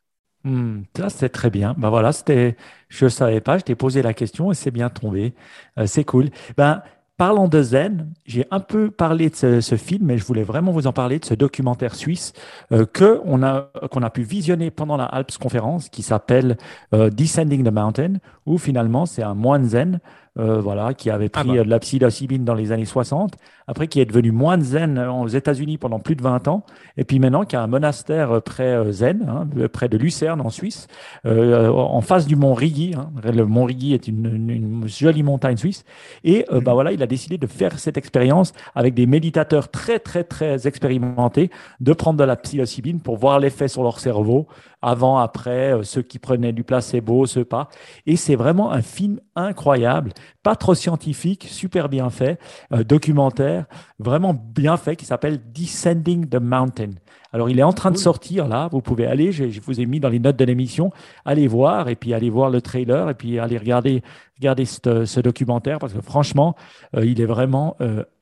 Hmm, ça, c'est très bien. Ben voilà, c'était, je ne savais pas, je t'ai posé la question et c'est bien tombé. Euh, c'est cool. Ben, parlant de Zen, j'ai un peu parlé de ce, film, mais je voulais vraiment vous en parler de ce documentaire suisse euh, que on a, qu'on a pu visionner pendant la Alps conférence qui s'appelle euh, Descending the Mountain, où finalement c'est un moine zen euh, voilà, qui avait pris ah bah. de la psilocybine dans les années 60, après qui est devenu moine zen aux États-Unis pendant plus de 20 ans, et puis maintenant qui a un monastère près euh, zen, hein, près de Lucerne en Suisse, euh, en face du mont Rigi. Hein. Le mont Rigi est une, jolie montagne suisse, et bah mhm. voilà, il a décidé de faire cette expérience avec des méditateurs très très très expérimentés, de prendre de la psilocybine pour voir l'effet sur leur cerveau, avant, après, euh, ceux qui prenaient du placebo, ceux pas. Et c'est vraiment un film incroyable, pas trop scientifique, super bien fait, euh, documentaire, vraiment bien fait, qui s'appelle Descending the Mountain. Alors, il est en train de sortir là. Vous pouvez aller. Je, vous ai mis dans les notes de l'émission. Allez voir et puis allez voir le trailer et puis allez regarder, regarder ce, documentaire parce que franchement, euh, il est vraiment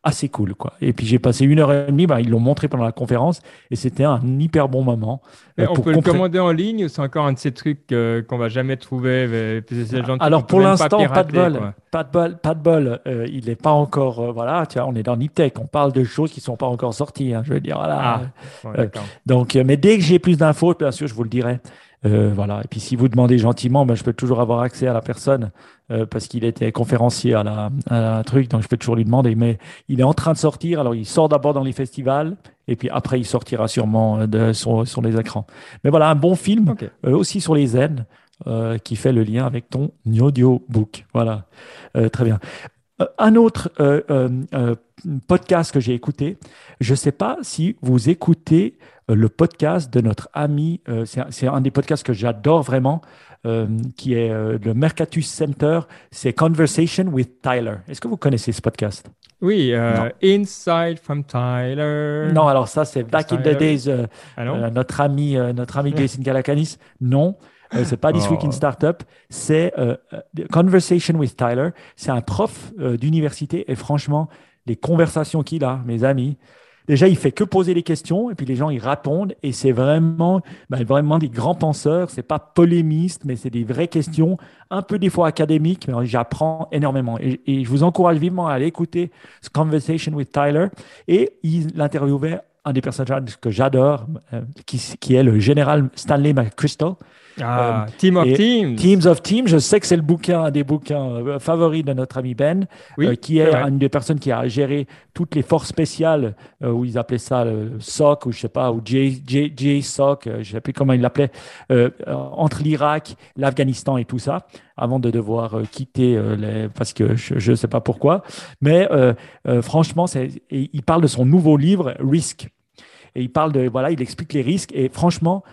assez cool. Quoi. Et puis j'ai passé une heure et demie, bah, ils l'ont montré pendant la conférence et c'était un hyper bon moment. Euh, on peut le commander en ligne c'est encore un de ces trucs euh, qu'on va jamais trouver euh, Alors pour l'instant, pas, de bol, pas de bol, pas de bol. il n'est pas encore, voilà, tu vois, on est dans Niptech, on parle de choses qui ne sont pas encore sorties, hein, je veux dire, voilà. Ah, donc, mais dès que j'ai plus d'infos, bien sûr, je vous le dirai. Euh, voilà. Et puis si vous demandez gentiment, ben, je peux toujours avoir accès à la personne euh, parce qu'il était conférencier à la, à truc, donc je peux toujours lui demander. Mais il est en train de sortir. Alors il sort d'abord dans les festivals et puis après il sortira sûrement euh, de, sur, sur les écrans. Mais voilà, un bon film aussi sur les zen qui fait le lien avec ton audiobook. Voilà, très bien. Un autre podcast que j'ai écouté, je ne sais pas si vous écoutez euh, le podcast de notre ami, euh, c'est un, des podcasts que j'adore vraiment, euh, qui est le Mercatus Center, c'est Conversation with Tyler. Est-ce que vous connaissez ce podcast? Oui, Inside from Tyler. Non, alors ça c'est Back in the Days, ah notre ami, notre ami Jason Galakanis. Non. C'est pas This Week in. Startup, c'est Conversation with Tyler. C'est un prof d'université et franchement, les conversations qu'il a, mes amis, Déjà, il fait que poser les questions et puis les gens ils répondent et c'est vraiment, ben, vraiment des grands penseurs. C'est pas polémiste, mais c'est des vraies questions, un peu des fois académiques, mais j'apprends énormément. Et, je vous encourage vivement à aller écouter ce Conversation with Tyler. Et il interviewait un des personnages que j'adore, euh, qui, qui, est le général Stanley McChrystal, ah, euh, Team of Teams. Teams of Teams, je sais que c'est le bouquin, un des bouquins euh, favoris de notre ami Ben, euh, qui est, une des personnes qui a géré toutes les forces spéciales, où ils appelaient ça le SOC, ou je sais pas, ou J, J, J SOC, je sais plus comment ils l'appelaient, entre l'Irak, l'Afghanistan et tout ça, avant de devoir quitter, les, parce que je ne sais pas pourquoi. Mais franchement, il parle de son nouveau livre, Risk. Et il parle de, voilà, il explique les risques. Et franchement,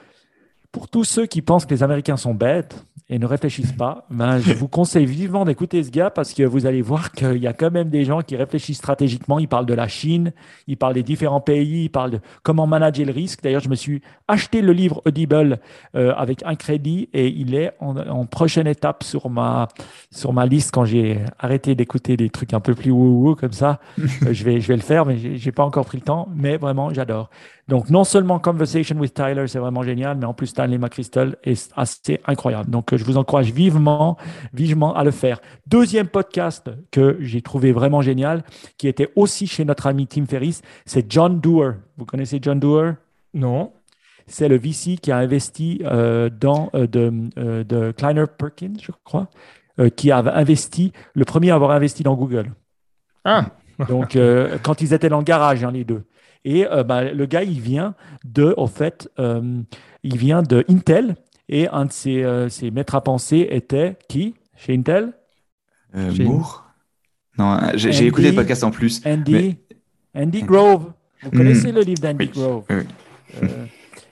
pour tous ceux qui pensent que les Américains sont bêtes, et ne réfléchissent pas, ben, je vous conseille vivement d'écouter ce gars parce que vous allez voir qu'il y a quand même des gens qui réfléchissent stratégiquement. Ils parlent de la Chine, ils parlent des différents pays, ils parlent de comment manager le risque. D'ailleurs, je me suis acheté le livre Audible euh, avec un crédit et il est en, prochaine étape sur ma, sur ma liste quand j'ai arrêté d'écouter des trucs un peu plus wou comme ça. Euh, je, vais, je vais le faire, mais j'ai pas encore pris le temps. Mais vraiment, j'adore. Donc, non seulement Conversation with Tyler, c'est vraiment génial, mais en plus, Stanley McChrystal est assez incroyable. Donc, je vous encourage vivement, vivement à le faire. Deuxième podcast que j'ai trouvé vraiment génial, qui était aussi chez notre ami Tim Ferriss, c'est John Doerr. Vous connaissez John Doerr? Non. C'est le VC qui a investi euh, dans euh, de, euh, de, Kleiner Perkins, je crois, qui a investi, le premier à avoir investi dans Google. Ah. Donc, quand ils étaient dans le garage, hein, les deux. Et euh, bah, le gars, il vient de, au fait, euh, il vient de Intel. Et un de ses, euh, ses, maîtres à penser était qui? Chez Intel? Moore? Non, j'ai écouté le podcast en plus. Andy, Andy Grove. Vous connaissez hmm. le livre d'Andy Grove?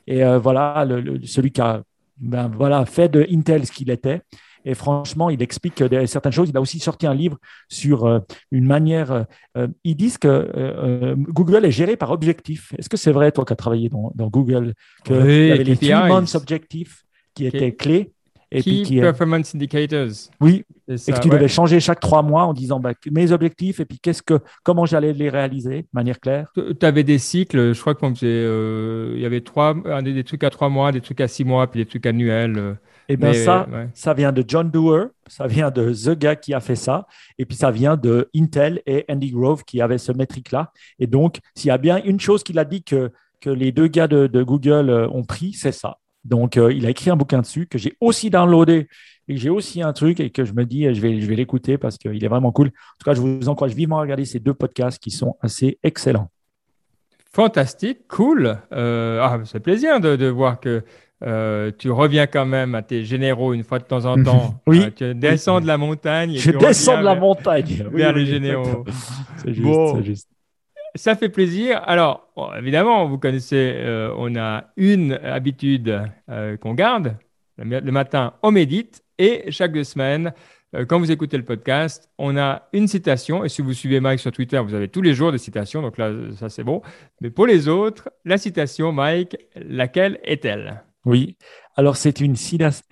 Et voilà, le, celui qui a ben, voilà, fait de Intel ce qu'il était. Et franchement, il explique certaines choses. Il a aussi sorti un livre sur euh, une manière. Euh, euh, ils disent que Google est géré par objectifs. Est-ce que c'est vrai, toi qui as travaillé dans, Google, qu'il y avait les three months objectifs qui étaient clés? Et Key qui, Performance Indicators. Oui, et que tu devais changer chaque trois mois en disant bah, mes objectifs et puis qu'est-ce que, comment j'allais les réaliser de manière claire. Tu avais des cycles, je crois qu'il il y avait trois, des, trucs à trois mois, des trucs à six mois, puis des trucs annuels. Et eh bien ça, ça vient de John Doerr, ça vient de The gars qui a fait ça, et puis ça vient de Intel et Andy Grove qui avaient ce métrique-là. Et donc, s'il y a bien une chose qu'il a dit que, que les deux gars de, Google euh, ont pris, c'est ça. Donc, euh, il a écrit un bouquin dessus que j'ai aussi downloadé et j'ai aussi un truc et que je me dis, je vais, je vais l'écouter parce qu'il est vraiment cool. En tout cas, je vous encourage vivement à regarder ces deux podcasts qui sont assez excellents. Fantastique, cool. Euh, ah, c'est plaisir de, de, voir que euh, tu reviens quand même à tes généraux une fois de temps en temps. oui. Euh, tu descends de la montagne. je descends de la montagne. Vers les généraux. C'est juste, juste, Ça fait plaisir. Alors, évidemment, vous connaissez, euh, on a une habitude qu'on garde. Le matin, on médite et chaque deux semaines, quand vous écoutez le podcast, on a une citation. Et si vous suivez Mike sur Twitter, vous avez tous les jours des citations. Donc là, ça c'est bon. Mais pour les autres, la citation, Mike, laquelle est-elle? Oui, alors c'est une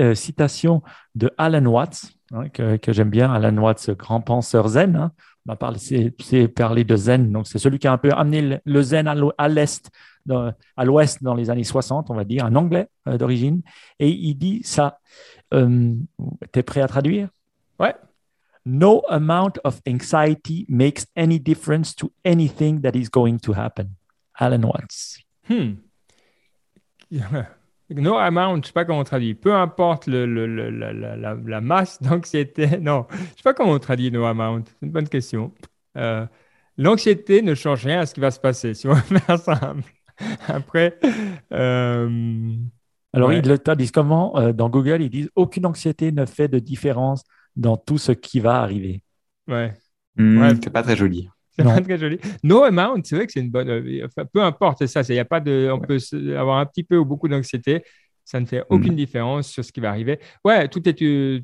euh, citation de Alan Watts, hein, que, j'aime bien, Alan Watts, grand penseur zen. Hein. On a parlé, c'est, parlé de zen, donc c'est celui qui a un peu amené le, zen à l'est, à l'ouest dans les années 60, on va dire, un anglais euh, d'origine. Et il dit ça. Euh, tu es prêt à traduire? Ouais. No amount of anxiety makes any difference to anything that is going to happen. Alan Watts. Hmm. No amount, je ne sais pas comment on traduit. Peu importe le, le, la, la, la, masse d'anxiété. Non, je ne sais pas comment on traduit no amount. C'est une bonne question. Euh, l'anxiété ne change rien à ce qui va se passer, si on veut faire simple. Après. Euh, Alors, ils le disent comment? Euh, Dans Google, ils disent aucune anxiété ne fait de différence dans tout ce qui va arriver. Ouais. Mmh, ouais. C'est pas très joli. C'est pas très joli. No amount, c'est vrai que c'est une bonne. Euh, peu importe, ça. Il y a pas de, on peut avoir un petit peu ou beaucoup d'anxiété. Ça ne fait aucune mm. différence sur ce qui va arriver. Ouais, tout est,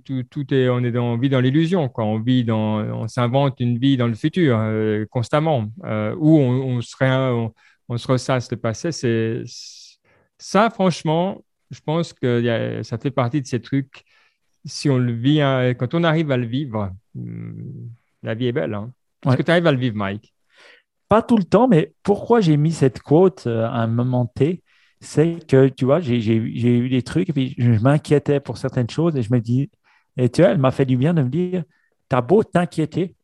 tout, tout est, on est dans, on vit dans l'illusion. On vit dans, on s'invente une vie dans le futur euh, constamment, euh, où on, serait, on, se ressasse le passé. C'est ça, franchement, je pense que ça fait partie de ces trucs. Si on le vit, hein, quand on arrive à le vivre, hmm, la vie est belle. Hein. Est-ce que tu arrives à le vivre, Mike? Pas tout le temps, mais pourquoi j'ai mis cette quote euh, à un moment T? C'est que, tu vois, j'ai eu des trucs, et puis je m'inquiétais pour certaines choses, et je me dis, et tu vois, elle m'a fait du bien de me dire, t'as beau t'inquiéter,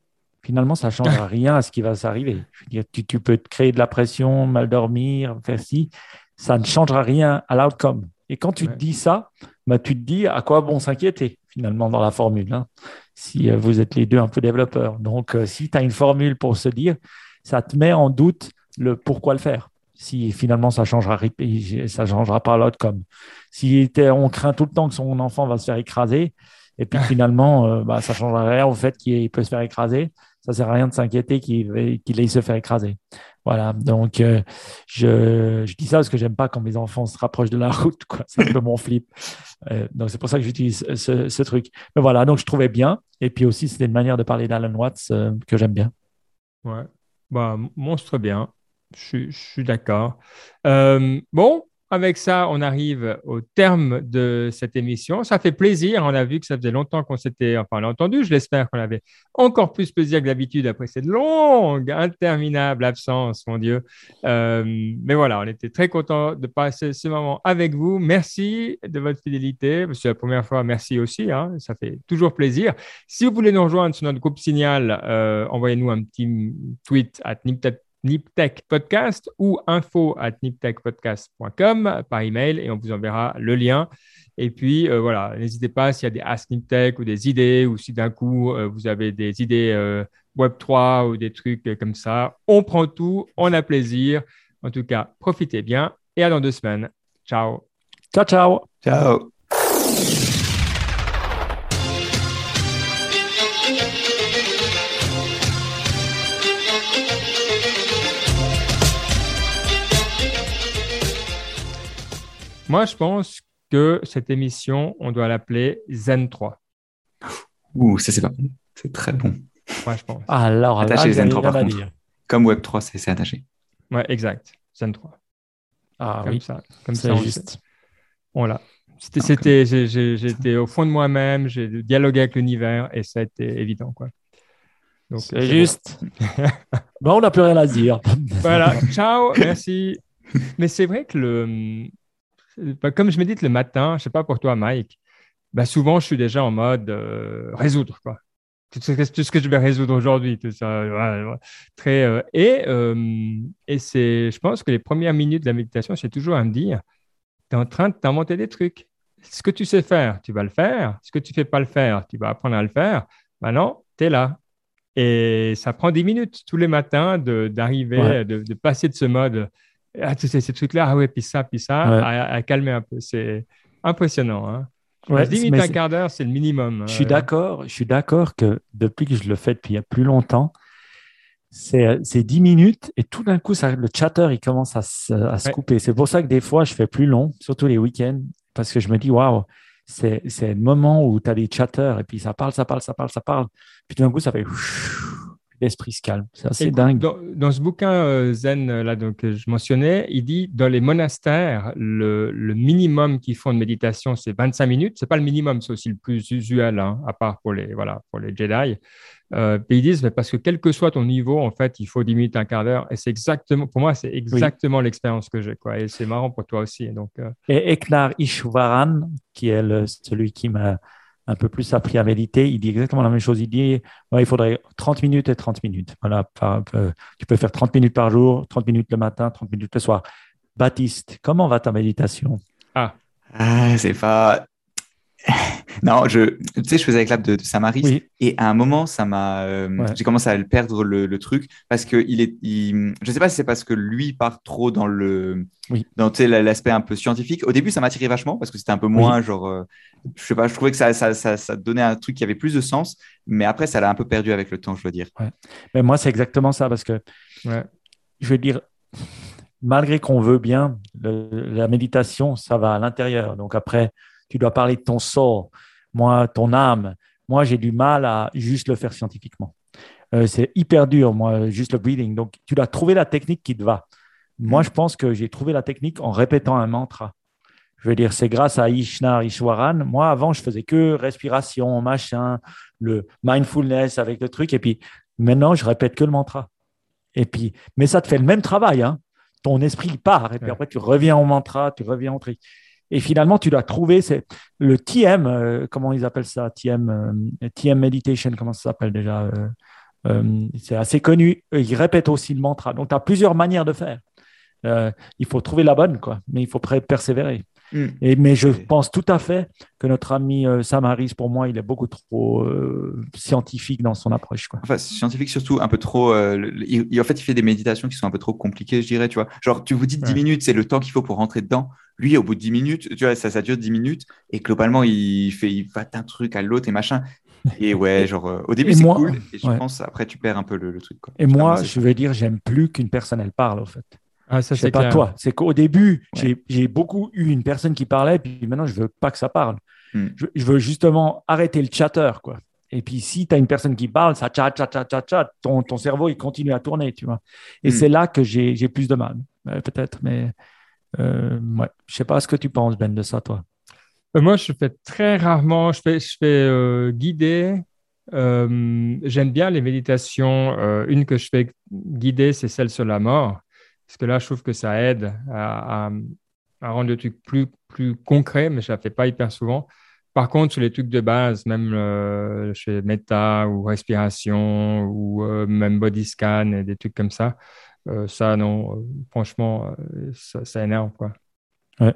finalement, ça ne changera rien à ce qui va s'arriver. Tu, tu, peux te créer de la pression, mal dormir, faire ci, ça ne changera rien à l'outcome. Et quand tu te dis ça, bah, tu te dis à quoi bon s'inquiéter finalement dans la formule. Hein? Si euh, vous êtes les deux un peu développeurs. Donc, euh, si tu as une formule pour se dire, ça te met en doute le pourquoi le faire. Si finalement ça changera, ça changera pas l'autre comme. Si on craint tout le temps que son enfant va se faire écraser, Et puis finalement, bah, ça ne changera rien au fait qu'il peut se faire écraser. Ça sert à rien de s'inquiéter qu'il aille se faire écraser. Voilà, donc je, je, dis ça parce que j'aime pas quand mes enfants se rapprochent de la route, C'est un peu mon flip. donc c'est pour ça que j'utilise ce, truc. Mais voilà, donc je trouvais bien. Et puis aussi, c'était une manière de parler d'Alan Watts que j'aime bien. Ouais, bah, monstre bien. Je suis d'accord. bon, avec ça, on arrive au terme de cette émission. Ça fait plaisir. On a vu que ça faisait longtemps qu'on s'était, enfin, entendu. Je l'espère qu'on avait encore plus plaisir que d'habitude après cette longue, interminable absence, mon Dieu. Euh, mais voilà, on était très content de passer ce moment avec vous. Merci de votre fidélité. C'est la première fois. Merci aussi. Hein. Ça fait toujours plaisir. Si vous voulez nous rejoindre sur notre groupe Signal, euh, envoyez-nous un petit tweet à NipTech Podcast ou info at niptechpodcast.com par email et on vous enverra le lien. Et puis euh, voilà, n'hésitez pas s'il y a des Ask Niptech ou des idées ou si d'un coup euh, vous avez des idées euh, Web3 ou des trucs comme ça, on prend tout, on a plaisir. En tout cas, profitez bien et à dans deux semaines. Ciao. Ciao, ciao. Ciao. Moi, je pense que cette émission, on doit l'appeler Zen 3. Ouh, ça c'est pas bon. C'est très bon. Moi, je pense. Alors, attaché Zen 3 par contre. Comme Web 3, c'est attaché. Ouais, exact. Zen 3. Ah comme oui. Ça, comme ça, juste. Voilà. C'était, j'étais au fond de moi-même, j'ai dialogué avec l'univers et ça a été évident, quoi. C'est juste. bon, on n'a plus rien à dire. voilà. Ciao. Merci. Mais c'est vrai que le, comme je médite le matin, je sais pas pour toi, Mike, bah souvent je suis déjà en mode euh, résoudre quoi. Tout ce, que je vais résoudre aujourd'hui, tout ça. très, euh, et euh, et c'est, je pense que les premières minutes de la méditation, c'est toujours à me dire, tu es en train de t'inventer des trucs. Ce que tu sais faire, tu vas le faire. Ce que tu ne fais pas le faire, tu vas apprendre à le faire. Maintenant, tu es là. Et ça prend 10 minutes tous les matins d'arriver, de, de, passer de ce mode ah, sais, ces trucs-là, ah ouais, puis ça, puis ça, à, calmer un peu. C'est impressionnant. Hein. Ouais, 10 minutes, un quart d'heure, c'est le minimum. Je suis d'accord, je suis d'accord que depuis que je le fais depuis il y a plus longtemps, c'est 10 minutes et tout d'un coup, ça, le chatter, il commence à, se, à se couper. C'est pour ça que des fois, je fais plus long, surtout les week-ends, parce que je me dis, waouh, c'est le moment où tu as des chatters et puis ça parle, ça parle, ça parle, ça parle. Puis tout d'un coup, ça fait l'esprit se calme. C'est assez dingue. Dans, ce bouquin euh, Zen euh, là, donc, que je mentionnais, il dit dans les monastères, le, minimum qu'ils font de méditation, c'est 25 minutes. Ce n'est pas le minimum, c'est aussi le plus usuel, hein, à part pour les, voilà, pour les Jedi. Euh, ils disent, mais parce que quel que soit ton niveau, en fait, il faut 10 minutes, un quart d'heure. Et c'est exactement, pour moi, c'est exactement l'expérience que j'ai. Quoi. Et c'est marrant pour toi aussi. Donc, Et Eknar Ishwaran, qui est celui qui m'a un peu plus appris à méditer, il dit exactement la même chose. Il dit il faudrait 30 minutes et 30 minutes. Voilà, tu peux faire 30 minutes par jour, 30 minutes le matin, 30 minutes le soir. Baptiste, comment va ta méditation? Ah, ah c'est pas. non, je, tu sais, je faisais avec l'app de, de Samaris et à un moment, ça m'a, euh, j'ai commencé à le perdre le, truc parce que il est, il, je sais pas si c'est parce que lui part trop dans le, oui. dans l'aspect un peu scientifique. Au début, ça m'attirait vachement parce que c'était un peu moins genre, euh, je sais pas, je trouvais que ça, ça, ça, ça, donnait un truc qui avait plus de sens, mais après, ça l'a un peu perdu avec le temps, je veux dire. Mais moi, c'est exactement ça parce que, je veux dire, malgré qu'on veut bien, la méditation, ça va à l'intérieur. Donc après tu dois parler de ton sort, moi, ton âme. Moi, j'ai du mal à juste le faire scientifiquement. Euh, c'est hyper dur, moi, juste le breathing. Donc, tu dois trouver la technique qui te va. Moi, mm. je pense que j'ai trouvé la technique en répétant un mantra. Je veux dire, c'est grâce à Ishnar Ishwaran. Moi, avant, je faisais que respiration, machin, le mindfulness avec le truc. Et puis, maintenant, je répète que le mantra. Et puis, mais ça te fait le même travail. Hein. Ton esprit part. Et puis après, tu reviens au mantra, tu reviens au truc. Et finalement, tu dois trouver c'est le TM, euh, comment ils appellent ça TM, euh, TM Meditation, comment ça s'appelle déjà euh, C'est assez connu. Ils répètent aussi le mantra. Donc, tu as plusieurs manières de faire. il faut trouver la bonne, quoi. Mais il faut persévérer. Et, mais je pense tout à fait que notre ami euh, Sam Harris, pour moi, il est beaucoup trop euh, scientifique dans son approche. Quoi. Enfin, scientifique surtout, un peu trop. Euh, il, en fait, il fait des méditations qui sont un peu trop compliquées, je dirais. Tu vois, genre, tu vous dis 10 minutes, c'est le temps qu'il faut pour rentrer dedans. Lui, au bout de 10 minutes, tu vois, ça, ça dure 10 minutes. Et globalement, il fait, il va d'un truc à l'autre et machin. Et ouais, genre, au début, c'est cool. Et je pense, après, tu perds un peu le, truc. Quoi. Et moi, je veux dire, j'aime plus qu'une personne, elle parle, en fait. Ah, ça, c'est pas toi. C'est qu'au début, j'ai beaucoup eu une personne qui parlait, puis maintenant, je veux pas que ça parle. Hmm. Je, veux justement arrêter le chatter, quoi. Et puis, si tu as une personne qui parle, ça chat, chat, chat, chat, chat, ton, ton cerveau, il continue à tourner, tu vois. Et hmm. c'est là que j'ai plus de mal, euh, peut-être. Mais euh, ouais. je sais pas ce que tu penses, Ben, de ça, toi. Euh, moi, je fais très rarement, je fais, je fais euh, guider. J'aime bien les méditations. une que je fais guider, c'est celle sur la mort. Parce que là, je trouve que ça aide à, rendre le truc plus, plus concret, mais je ne la fais pas hyper souvent. Par contre, sur les trucs de base, même euh, chez Meta ou respiration ou euh, même body scan et des trucs comme ça, euh, ça, non, franchement, ça, énerve. Quoi. Ouais.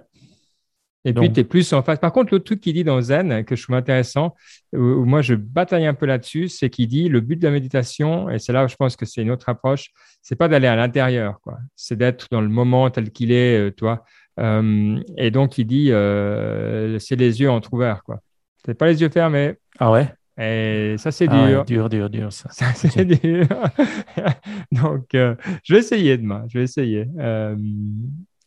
Et puis, tu es plus en face. Par contre, l'autre truc qu'il dit dans Zen, que je trouve intéressant, où, moi je bataille un peu là-dessus, c'est qu'il dit le but de la méditation, et c'est là où je pense que c'est une autre approche, c'est pas d'aller à l'intérieur, quoi. C'est d'être dans le moment tel qu'il est, euh, toi. Euh, et donc, il dit, euh, c'est les yeux entrouverts, quoi. C'est pas les yeux fermés. Ah ouais? Et ça, c'est ah dur. dur, dur, dur, ça. ça c'est dur. donc, je vais essayer demain. Je vais essayer.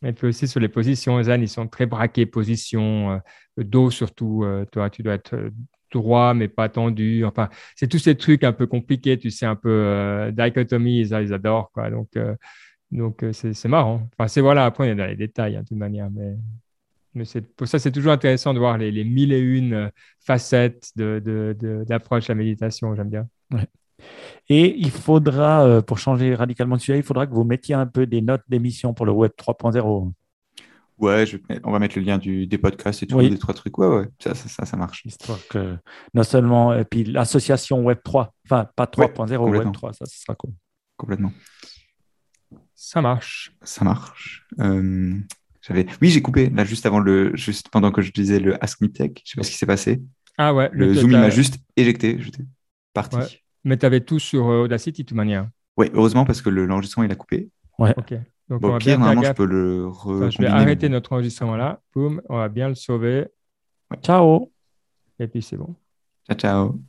Et puis aussi sur les positions, zen, ils sont très braqués, position, euh, dos surtout. Euh, toi, tu dois être euh, droit, mais pas tendu. Enfin, c'est tous ces trucs un peu compliqués, tu sais, un peu dichotomie, ils, adorent. Quoi. Donc, donc c'est marrant. Enfin, c'est voilà, après, on est dans les détails, hein, de toute manière. Mais, mais pour ça, c'est toujours intéressant de voir les, les, mille et une facettes d'approche de, de, à la méditation. J'aime bien. Ouais. Et il faudra, euh, pour changer radicalement de sujet, il faudra que vous mettiez un peu des notes d'émission pour le Web 3.0. Ouais, on va mettre le lien du, des podcasts et tout, des trois trucs. Ouais, ouais, ça, ça, ça, marche. Histoire que, non seulement, et puis l'association Web 3, enfin, pas 3.0, Web 3, ça, ça sera cool. Complètement. Ça marche. Ça marche. Euh, j'avais... Oui, j'ai coupé, là, juste avant le, juste pendant que je disais le Ask Me Tech. Je sais pas ce qui s'est passé. Ah ouais. Le, Zoom, il m'a juste éjecté. J'étais parti. Mais tu avais tout sur euh, Audacity de toute manière. Oui, heureusement parce que l'enregistrement il a coupé. Ouais. Ok. Donc, on va bien normalement, je peux le Je vais arrêter notre enregistrement là. Boum, on va bien le sauver. Ciao. Et puis c'est bon. Ciao, ciao.